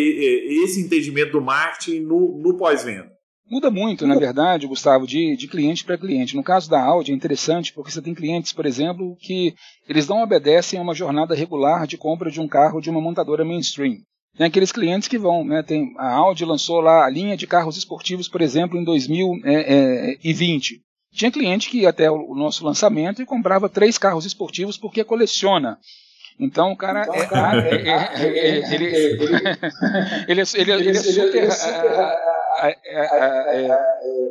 esse entendimento do marketing no, no pós-venda? Muda muito, na verdade, Gustavo, de, de cliente para cliente. No caso da Audi é interessante porque você tem clientes, por exemplo, que eles não obedecem a uma jornada regular de compra de um carro de uma montadora mainstream. Tem aqueles clientes que vão, né? Tem, a Audi lançou lá a linha de carros esportivos, por exemplo, em 2020. Tinha cliente que ia até o nosso lançamento e comprava três carros esportivos porque coleciona. Então o cara, então, é, cara é, é, é, ele, ele, ele, é super,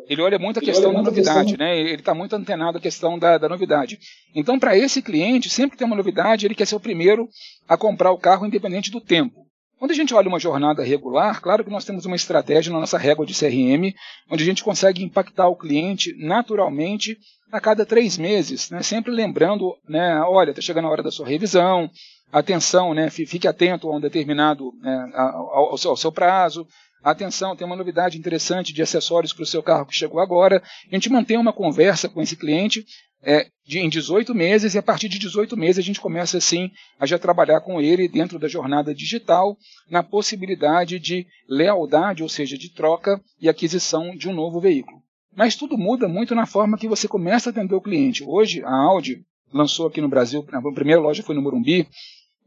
ele olha muito a questão da novidade, né? Ele está muito antenado à questão da, da novidade. Então para esse cliente, sempre que tem uma novidade, ele quer ser o primeiro a comprar o carro independente do tempo. Quando a gente olha uma jornada regular, claro que nós temos uma estratégia na nossa régua de CRM, onde a gente consegue impactar o cliente naturalmente a cada três meses, né? sempre lembrando, né, olha, está chegando a hora da sua revisão, atenção, né, fique atento a um determinado, né, ao, seu, ao seu prazo, atenção, tem uma novidade interessante de acessórios para o seu carro que chegou agora. A gente mantém uma conversa com esse cliente é, de, em 18 meses, e a partir de 18 meses a gente começa assim a já trabalhar com ele dentro da jornada digital, na possibilidade de lealdade, ou seja, de troca e aquisição de um novo veículo. Mas tudo muda muito na forma que você começa a atender o cliente. Hoje, a Audi lançou aqui no Brasil, a primeira loja foi no Morumbi,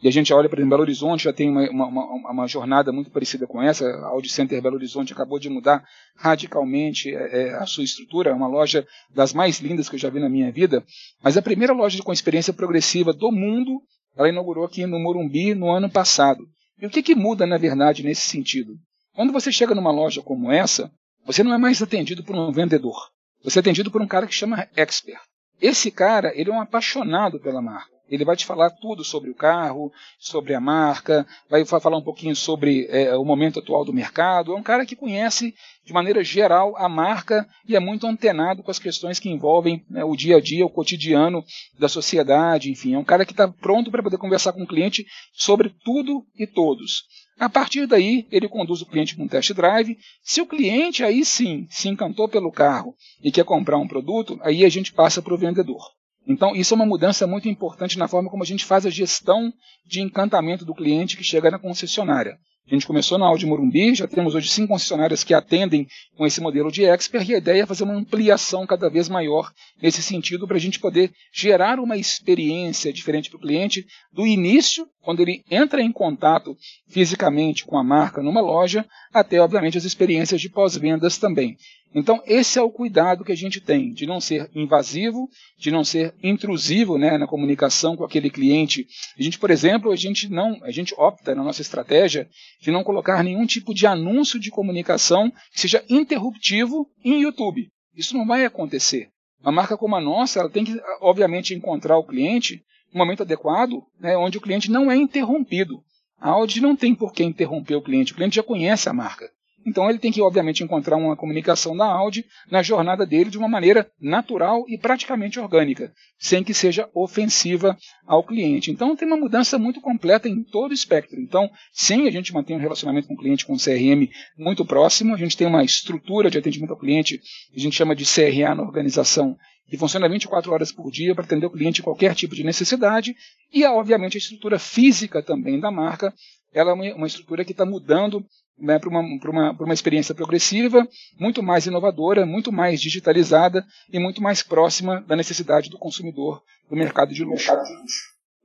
e a gente olha, para Belo Horizonte já tem uma, uma, uma, jornada muito parecida com essa. A Audi Center Belo Horizonte acabou de mudar radicalmente é, é, a sua estrutura, é uma loja das mais lindas que eu já vi na minha vida. Mas a primeira loja com experiência progressiva do mundo, ela inaugurou aqui no Morumbi no ano passado. E o que, que muda, na verdade, nesse sentido? Quando você chega numa loja como essa, você não é mais atendido por um vendedor. Você é atendido por um cara que chama expert. Esse cara, ele é um apaixonado pela marca. Ele vai te falar tudo sobre o carro, sobre a marca, vai falar um pouquinho sobre é, o momento atual do mercado. É um cara que conhece de maneira geral a marca e é muito antenado com as questões que envolvem né, o dia a dia, o cotidiano da sociedade, enfim. É um cara que está pronto para poder conversar com o cliente sobre tudo e todos. A partir daí, ele conduz o cliente para um test drive. Se o cliente aí sim se encantou pelo carro e quer comprar um produto, aí a gente passa para o vendedor. Então, isso é uma mudança muito importante na forma como a gente faz a gestão de encantamento do cliente que chega na concessionária. A gente começou na Audi Morumbi, já temos hoje cinco concessionárias que atendem com esse modelo de expert e a ideia é fazer uma ampliação cada vez maior nesse sentido para a gente poder gerar uma experiência diferente para o cliente do início, quando ele entra em contato fisicamente com a marca numa loja, até obviamente as experiências de pós-vendas também. Então, esse é o cuidado que a gente tem, de não ser invasivo, de não ser intrusivo né, na comunicação com aquele cliente. A gente, por exemplo, a gente não, a gente opta na nossa estratégia de não colocar nenhum tipo de anúncio de comunicação que seja interruptivo em YouTube. Isso não vai acontecer. Uma marca como a nossa, ela tem que, obviamente, encontrar o cliente no momento adequado, né, onde o cliente não é interrompido. A Audi não tem por que interromper o cliente, o cliente já conhece a marca. Então ele tem que, obviamente, encontrar uma comunicação da Audi na jornada dele de uma maneira natural e praticamente orgânica, sem que seja ofensiva ao cliente. Então tem uma mudança muito completa em todo o espectro. Então, sim, a gente mantém um relacionamento com o cliente com o CRM muito próximo, a gente tem uma estrutura de atendimento ao cliente, a gente chama de CRA na organização, que funciona 24 horas por dia para atender o cliente qualquer tipo de necessidade, e, obviamente, a estrutura física também da marca, ela é uma estrutura que está mudando né, para uma, uma, uma experiência progressiva, muito mais inovadora, muito mais digitalizada e muito mais próxima da necessidade do consumidor do mercado de luxo.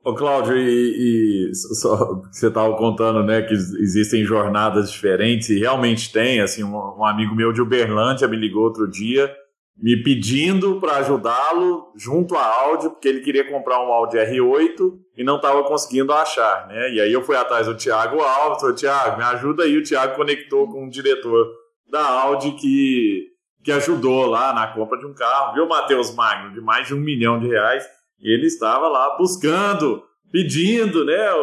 Ô Cláudio, e, e só, você estava contando né, que existem jornadas diferentes, e realmente tem, assim, um, um amigo meu de Uberlândia me ligou outro dia, me pedindo para ajudá-lo junto à Audi, porque ele queria comprar um Audi R8 e não estava conseguindo achar, né? E aí eu fui atrás do Thiago Alves, falei, Thiago, me ajuda aí. O Thiago conectou com um diretor da Audi que, que ajudou lá na compra de um carro, viu, Matheus Magno, de mais de um milhão de reais, e ele estava lá buscando, pedindo, né,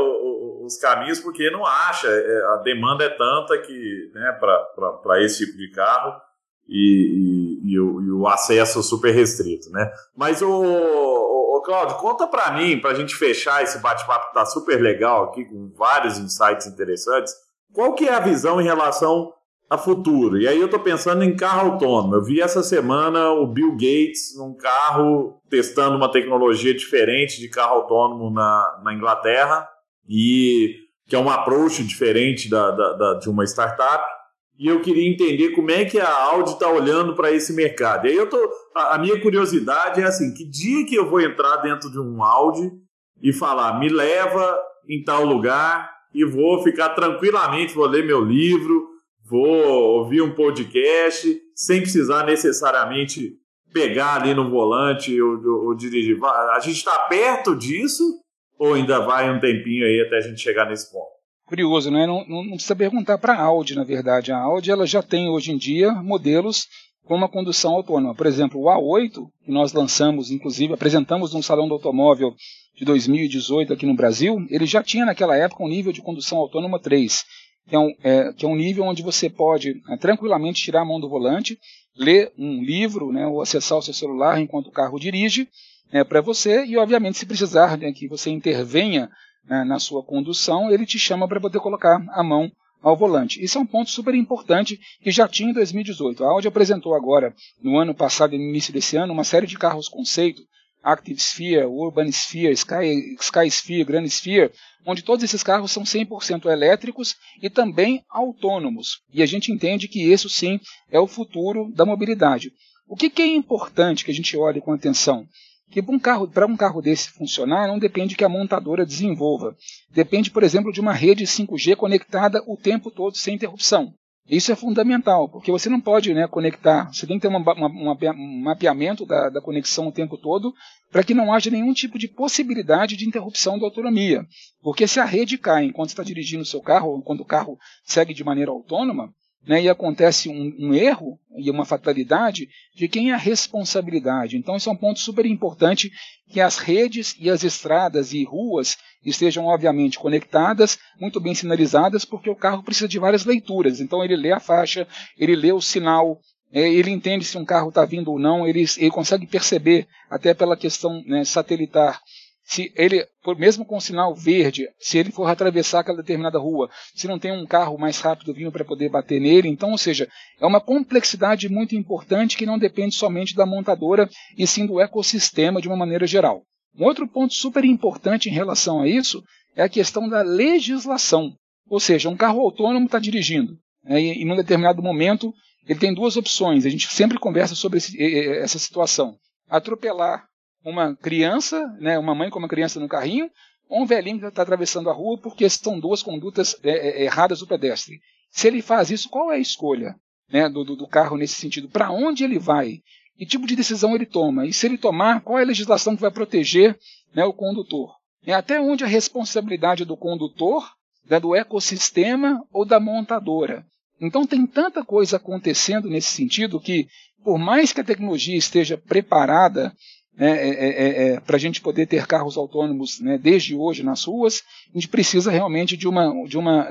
os caminhos, porque não acha, é, a demanda é tanta que, né, para esse tipo de carro, e, e, e, o, e, o, acesso super restrito, né? Mas o, o, o Claudio, conta para mim, para a gente fechar esse bate-papo que tá super legal aqui, com vários insights interessantes, qual que é a visão em relação a futuro? E aí eu tô pensando em carro autônomo. Eu vi essa semana o Bill Gates num carro testando uma tecnologia diferente de carro autônomo na, na Inglaterra, e que é um approach diferente da, da, da de uma startup e eu queria entender como é que a Audi está olhando para esse mercado. E aí eu tô, a, a, minha curiosidade é assim, que dia que eu vou entrar dentro de um Audi e falar, me leva em tal lugar e vou ficar tranquilamente, vou ler meu livro, vou ouvir um podcast, sem precisar necessariamente pegar ali no volante ou, ou, ou dirigir. A gente está perto disso ou ainda vai um tempinho aí até a gente chegar nesse ponto? Curioso, né? não, não, não precisa perguntar para a Audi, na verdade. A Audi ela já tem hoje em dia modelos com uma condução autônoma. Por exemplo, o A8, que nós lançamos, inclusive apresentamos no Salão do Automóvel de 2018 aqui no Brasil, ele já tinha naquela época um nível de condução autônoma 3, que é um, é, que é um nível onde você pode é, tranquilamente tirar a mão do volante, ler um livro né, ou acessar o seu celular enquanto o carro dirige é, para você, e obviamente se precisar né, que você intervenha né, na sua condução, ele te chama para poder colocar a mão ao volante. Isso é um ponto super importante que já tinha em 2018. A Audi apresentou agora, no ano passado e no início desse ano, uma série de carros conceito, Active Sphere, Urban Sphere, Sky, Sky Sphere, Grand Sphere, onde todos esses carros são 100% elétricos e também autônomos. E a gente entende que isso sim é o futuro da mobilidade. O que, que é importante que a gente olhe com atenção? Que para um carro, para um carro desse funcionar, não depende que a montadora desenvolva. Depende, por exemplo, de uma rede 5G conectada o tempo todo sem interrupção. Isso é fundamental, porque você não pode né, conectar, você tem que ter uma, uma, um mapeamento da, da, conexão o tempo todo para que não haja nenhum tipo de possibilidade de interrupção da autonomia. Porque se a rede cai enquanto está dirigindo o seu carro, ou quando o carro segue de maneira autônoma, né, e acontece um, um, erro e uma fatalidade, de quem é a responsabilidade? Então, isso é um ponto super importante que as redes e as estradas e ruas estejam, obviamente, conectadas, muito bem sinalizadas, porque o carro precisa de várias leituras. Então, ele lê a faixa, ele lê o sinal, é, ele entende se um carro está vindo ou não, ele, ele, consegue perceber, até pela questão né, satelitar, se ele, mesmo com o sinal verde, se ele for atravessar aquela determinada rua, se não tem um carro mais rápido vindo para poder bater nele, então, ou seja, é uma complexidade muito importante que não depende somente da montadora e sim do ecossistema de uma maneira geral. Um outro ponto super importante em relação a isso é a questão da legislação. Ou seja, um carro autônomo está dirigindo né, e, em um determinado momento ele tem duas opções. A gente sempre conversa sobre esse, essa situação: atropelar uma criança, né, uma mãe com uma criança no carrinho, ou um velhinho que está atravessando a rua porque são duas condutas é, é, erradas do pedestre. Se ele faz isso, qual é a escolha né, do, do carro nesse sentido? Para onde ele vai? Que tipo de decisão ele toma? E se ele tomar, qual é a legislação que vai proteger né, o condutor? É até onde a responsabilidade do condutor, né, do ecossistema ou da montadora? Então tem tanta coisa acontecendo nesse sentido que, por mais que a tecnologia esteja preparada né, é, é, é, para a gente poder ter carros autônomos né, desde hoje nas ruas, a gente precisa realmente de uma, de uma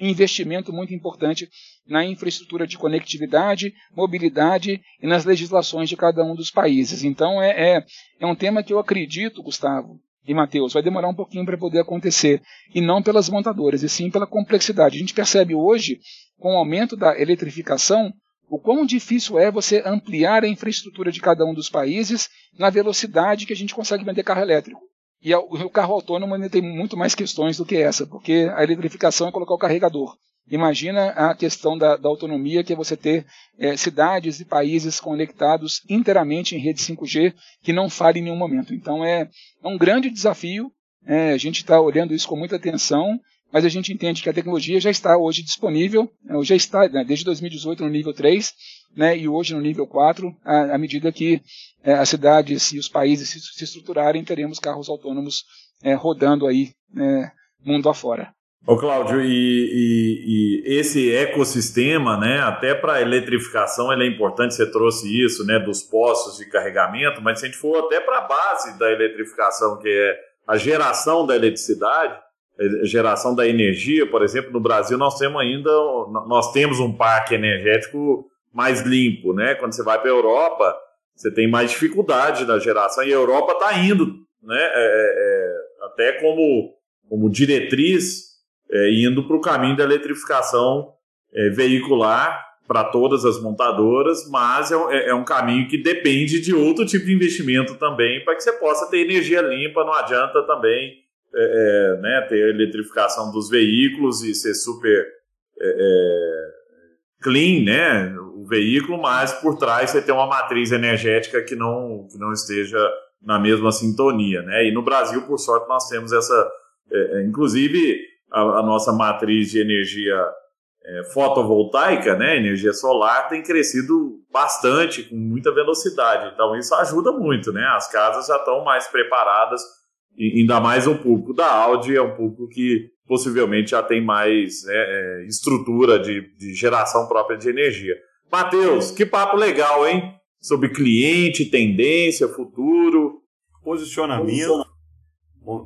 investimento muito importante na infraestrutura de conectividade, mobilidade e nas legislações de cada um dos países. Então é, é um tema que eu acredito, Gustavo, e Matheus, vai demorar um pouquinho para poder acontecer, e não pelas montadoras, e sim pela complexidade. A gente percebe hoje, com o aumento da eletrificação, o quão difícil é você ampliar a infraestrutura de cada um dos países na velocidade que a gente consegue vender carro elétrico. E o carro autônomo ainda tem muito mais questões do que essa, porque a eletrificação é colocar o carregador. Imagina a questão da, da autonomia, que é você ter é, cidades e países conectados inteiramente em rede 5G que não falhem em nenhum momento. Então é, é um grande desafio, é, a gente está olhando isso com muita atenção mas a gente entende que a tecnologia já está hoje disponível, né, já está né, desde 2018 no nível 3, né, e hoje no nível 4, à, medida que é, as cidades e os países se, se estruturarem, teremos carros autônomos é, rodando aí né, mundo afora. Ô Cláudio, e, e, e, esse ecossistema, né, até para a eletrificação ele é importante, você trouxe isso, né, dos postos de carregamento, mas se a gente for até para a base da eletrificação, que é a geração da eletricidade, geração da energia, por exemplo, no Brasil nós temos ainda nós temos um parque energético mais limpo, né? Quando você vai para a Europa, você tem mais dificuldade na geração e a Europa está indo, né? É, é, é, até como como diretriz é, indo para o caminho da eletrificação é, veicular para todas as montadoras, mas é, é, um caminho que depende de outro tipo de investimento também para que você possa ter energia limpa. Não adianta também é, é, né, ter a eletrificação dos veículos e ser super é, é, clean, né, o veículo, mas por trás você tem uma matriz energética que não, que não esteja na mesma sintonia, né? E no Brasil, por sorte, nós temos essa, é, é inclusive a, a, nossa matriz de energia fotovoltaica, né, energia solar, tem crescido bastante, com muita velocidade. Então isso ajuda muito, né? As casas já estão mais preparadas, ainda mais o público da Audi é um público que possivelmente já tem mais né, é, estrutura de, de geração própria de energia. Matheus, que papo legal, hein? Sobre cliente, tendência, futuro. Posicionamento,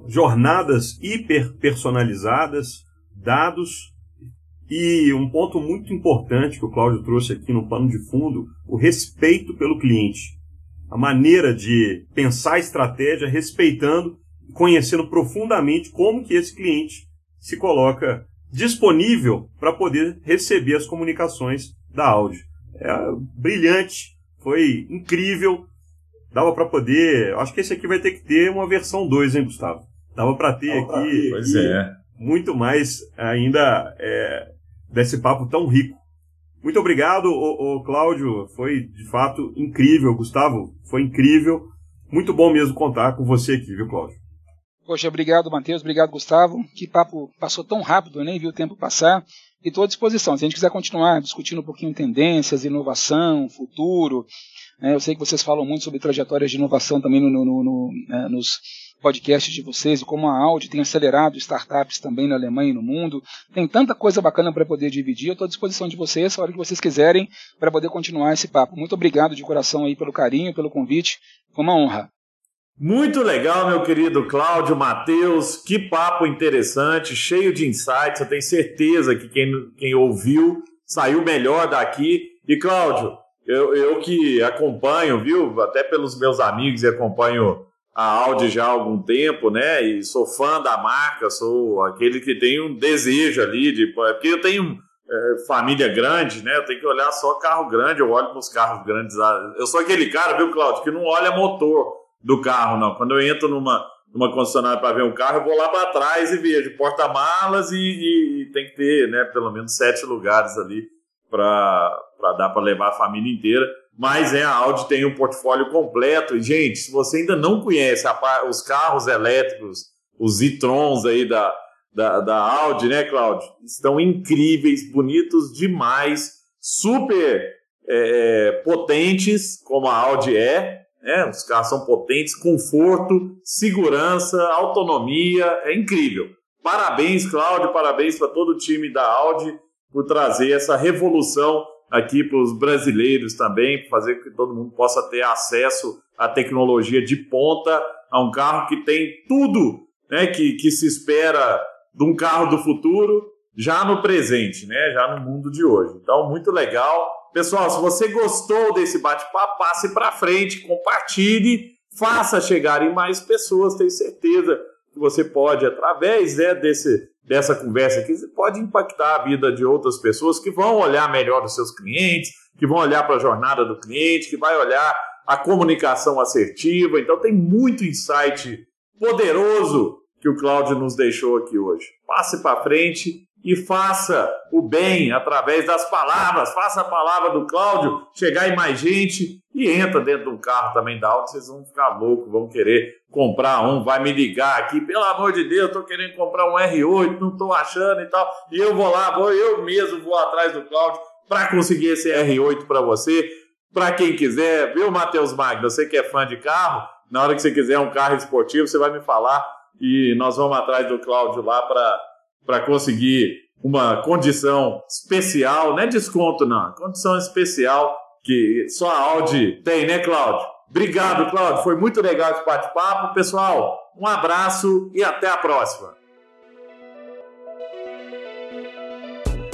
jornadas hiper personalizadas, dados e um ponto muito importante que o Cláudio trouxe aqui no pano de fundo, o respeito pelo cliente. A maneira de pensar a estratégia respeitando, conhecendo profundamente como que esse cliente se coloca disponível para poder receber as comunicações da áudio. É brilhante, foi incrível. Dava para poder. Acho que esse aqui vai ter que ter uma versão 2, hein, Gustavo? Dava para ter Dava aqui. Pois é. Muito mais ainda é, desse papo tão rico. Muito obrigado, o, o Cláudio. Foi de fato incrível. Gustavo, foi incrível. Muito bom mesmo contar com você aqui, viu, Cláudio? Poxa, obrigado, Matheus. Obrigado, Gustavo. Que papo passou tão rápido, eu nem vi o tempo passar. E estou à disposição. Se a gente quiser continuar discutindo um pouquinho tendências, inovação, futuro. Né, eu sei que vocês falam muito sobre trajetórias de inovação também no, no, no, né, nos podcasts de vocês e como a Audi tem acelerado startups também na Alemanha e no mundo. Tem tanta coisa bacana para poder dividir. Eu estou à disposição de vocês, a hora que vocês quiserem, para poder continuar esse papo. Muito obrigado de coração aí pelo carinho, pelo convite. Foi uma honra. Muito legal, meu querido Cláudio, Matheus. Que papo interessante, cheio de insights. Eu tenho certeza que quem, quem ouviu saiu melhor daqui. E, Cláudio, eu, eu que acompanho, viu, até pelos meus amigos e acompanho a Audi já há algum tempo, né? E sou fã da marca, sou aquele que tem um desejo ali de. Porque eu tenho é, família grande, né? Eu tenho que olhar só carro grande, eu olho para os carros grandes. Eu sou aquele cara, viu, Cláudio, que não olha motor do carro, não. Quando eu entro numa, numa concessionária para ver um carro, eu vou lá para trás e vejo porta-malas e, e, e, tem que ter, né, pelo menos sete lugares ali para dar para levar a família inteira. Mas é, a Audi tem um portfólio completo. E, gente, se você ainda não conhece a, os carros elétricos, os e-trons aí da, da, da Audi, né, Cláudio? Estão incríveis, bonitos demais, super é, potentes, como a Audi é, né? Os carros são potentes, conforto, segurança, autonomia, é incrível. Parabéns, Cláudio, parabéns para todo o time da Audi por trazer essa revolução aqui para os brasileiros também, para fazer com que todo mundo possa ter acesso à tecnologia de ponta, a um carro que tem tudo né, que, que se espera de um carro do futuro já no presente, né, já no mundo de hoje. Então, muito legal. Pessoal, se você gostou desse bate-papo, passe para frente, compartilhe, faça chegar em mais pessoas. Tenho certeza que você pode, através né, desse, dessa conversa aqui, você pode impactar a vida de outras pessoas que vão olhar melhor os seus clientes, que vão olhar para a jornada do cliente, que vai olhar a comunicação assertiva. Então tem muito insight poderoso que o Cláudio nos deixou aqui hoje. Passe para frente e faça o bem através das palavras. Faça a palavra do Cláudio chegar em mais gente e entra dentro de um carro também da Audi. Vocês vão ficar loucos, vão querer comprar um, vai me ligar aqui. Pelo amor de Deus, estou querendo comprar um R8, não estou achando e tal. E eu vou lá, vou, eu mesmo vou atrás do Cláudio para conseguir esse R8 para você. Para quem quiser, viu, Matheus Magno? Você que é fã de carro, na hora que você quiser um carro esportivo, você vai me falar e nós vamos atrás do Cláudio lá para para conseguir uma condição especial, não é desconto não, condição especial que só a Audi tem, né, Cláudio? Obrigado, Cláudio, foi muito legal esse bate-papo. Pessoal, um abraço e até a próxima.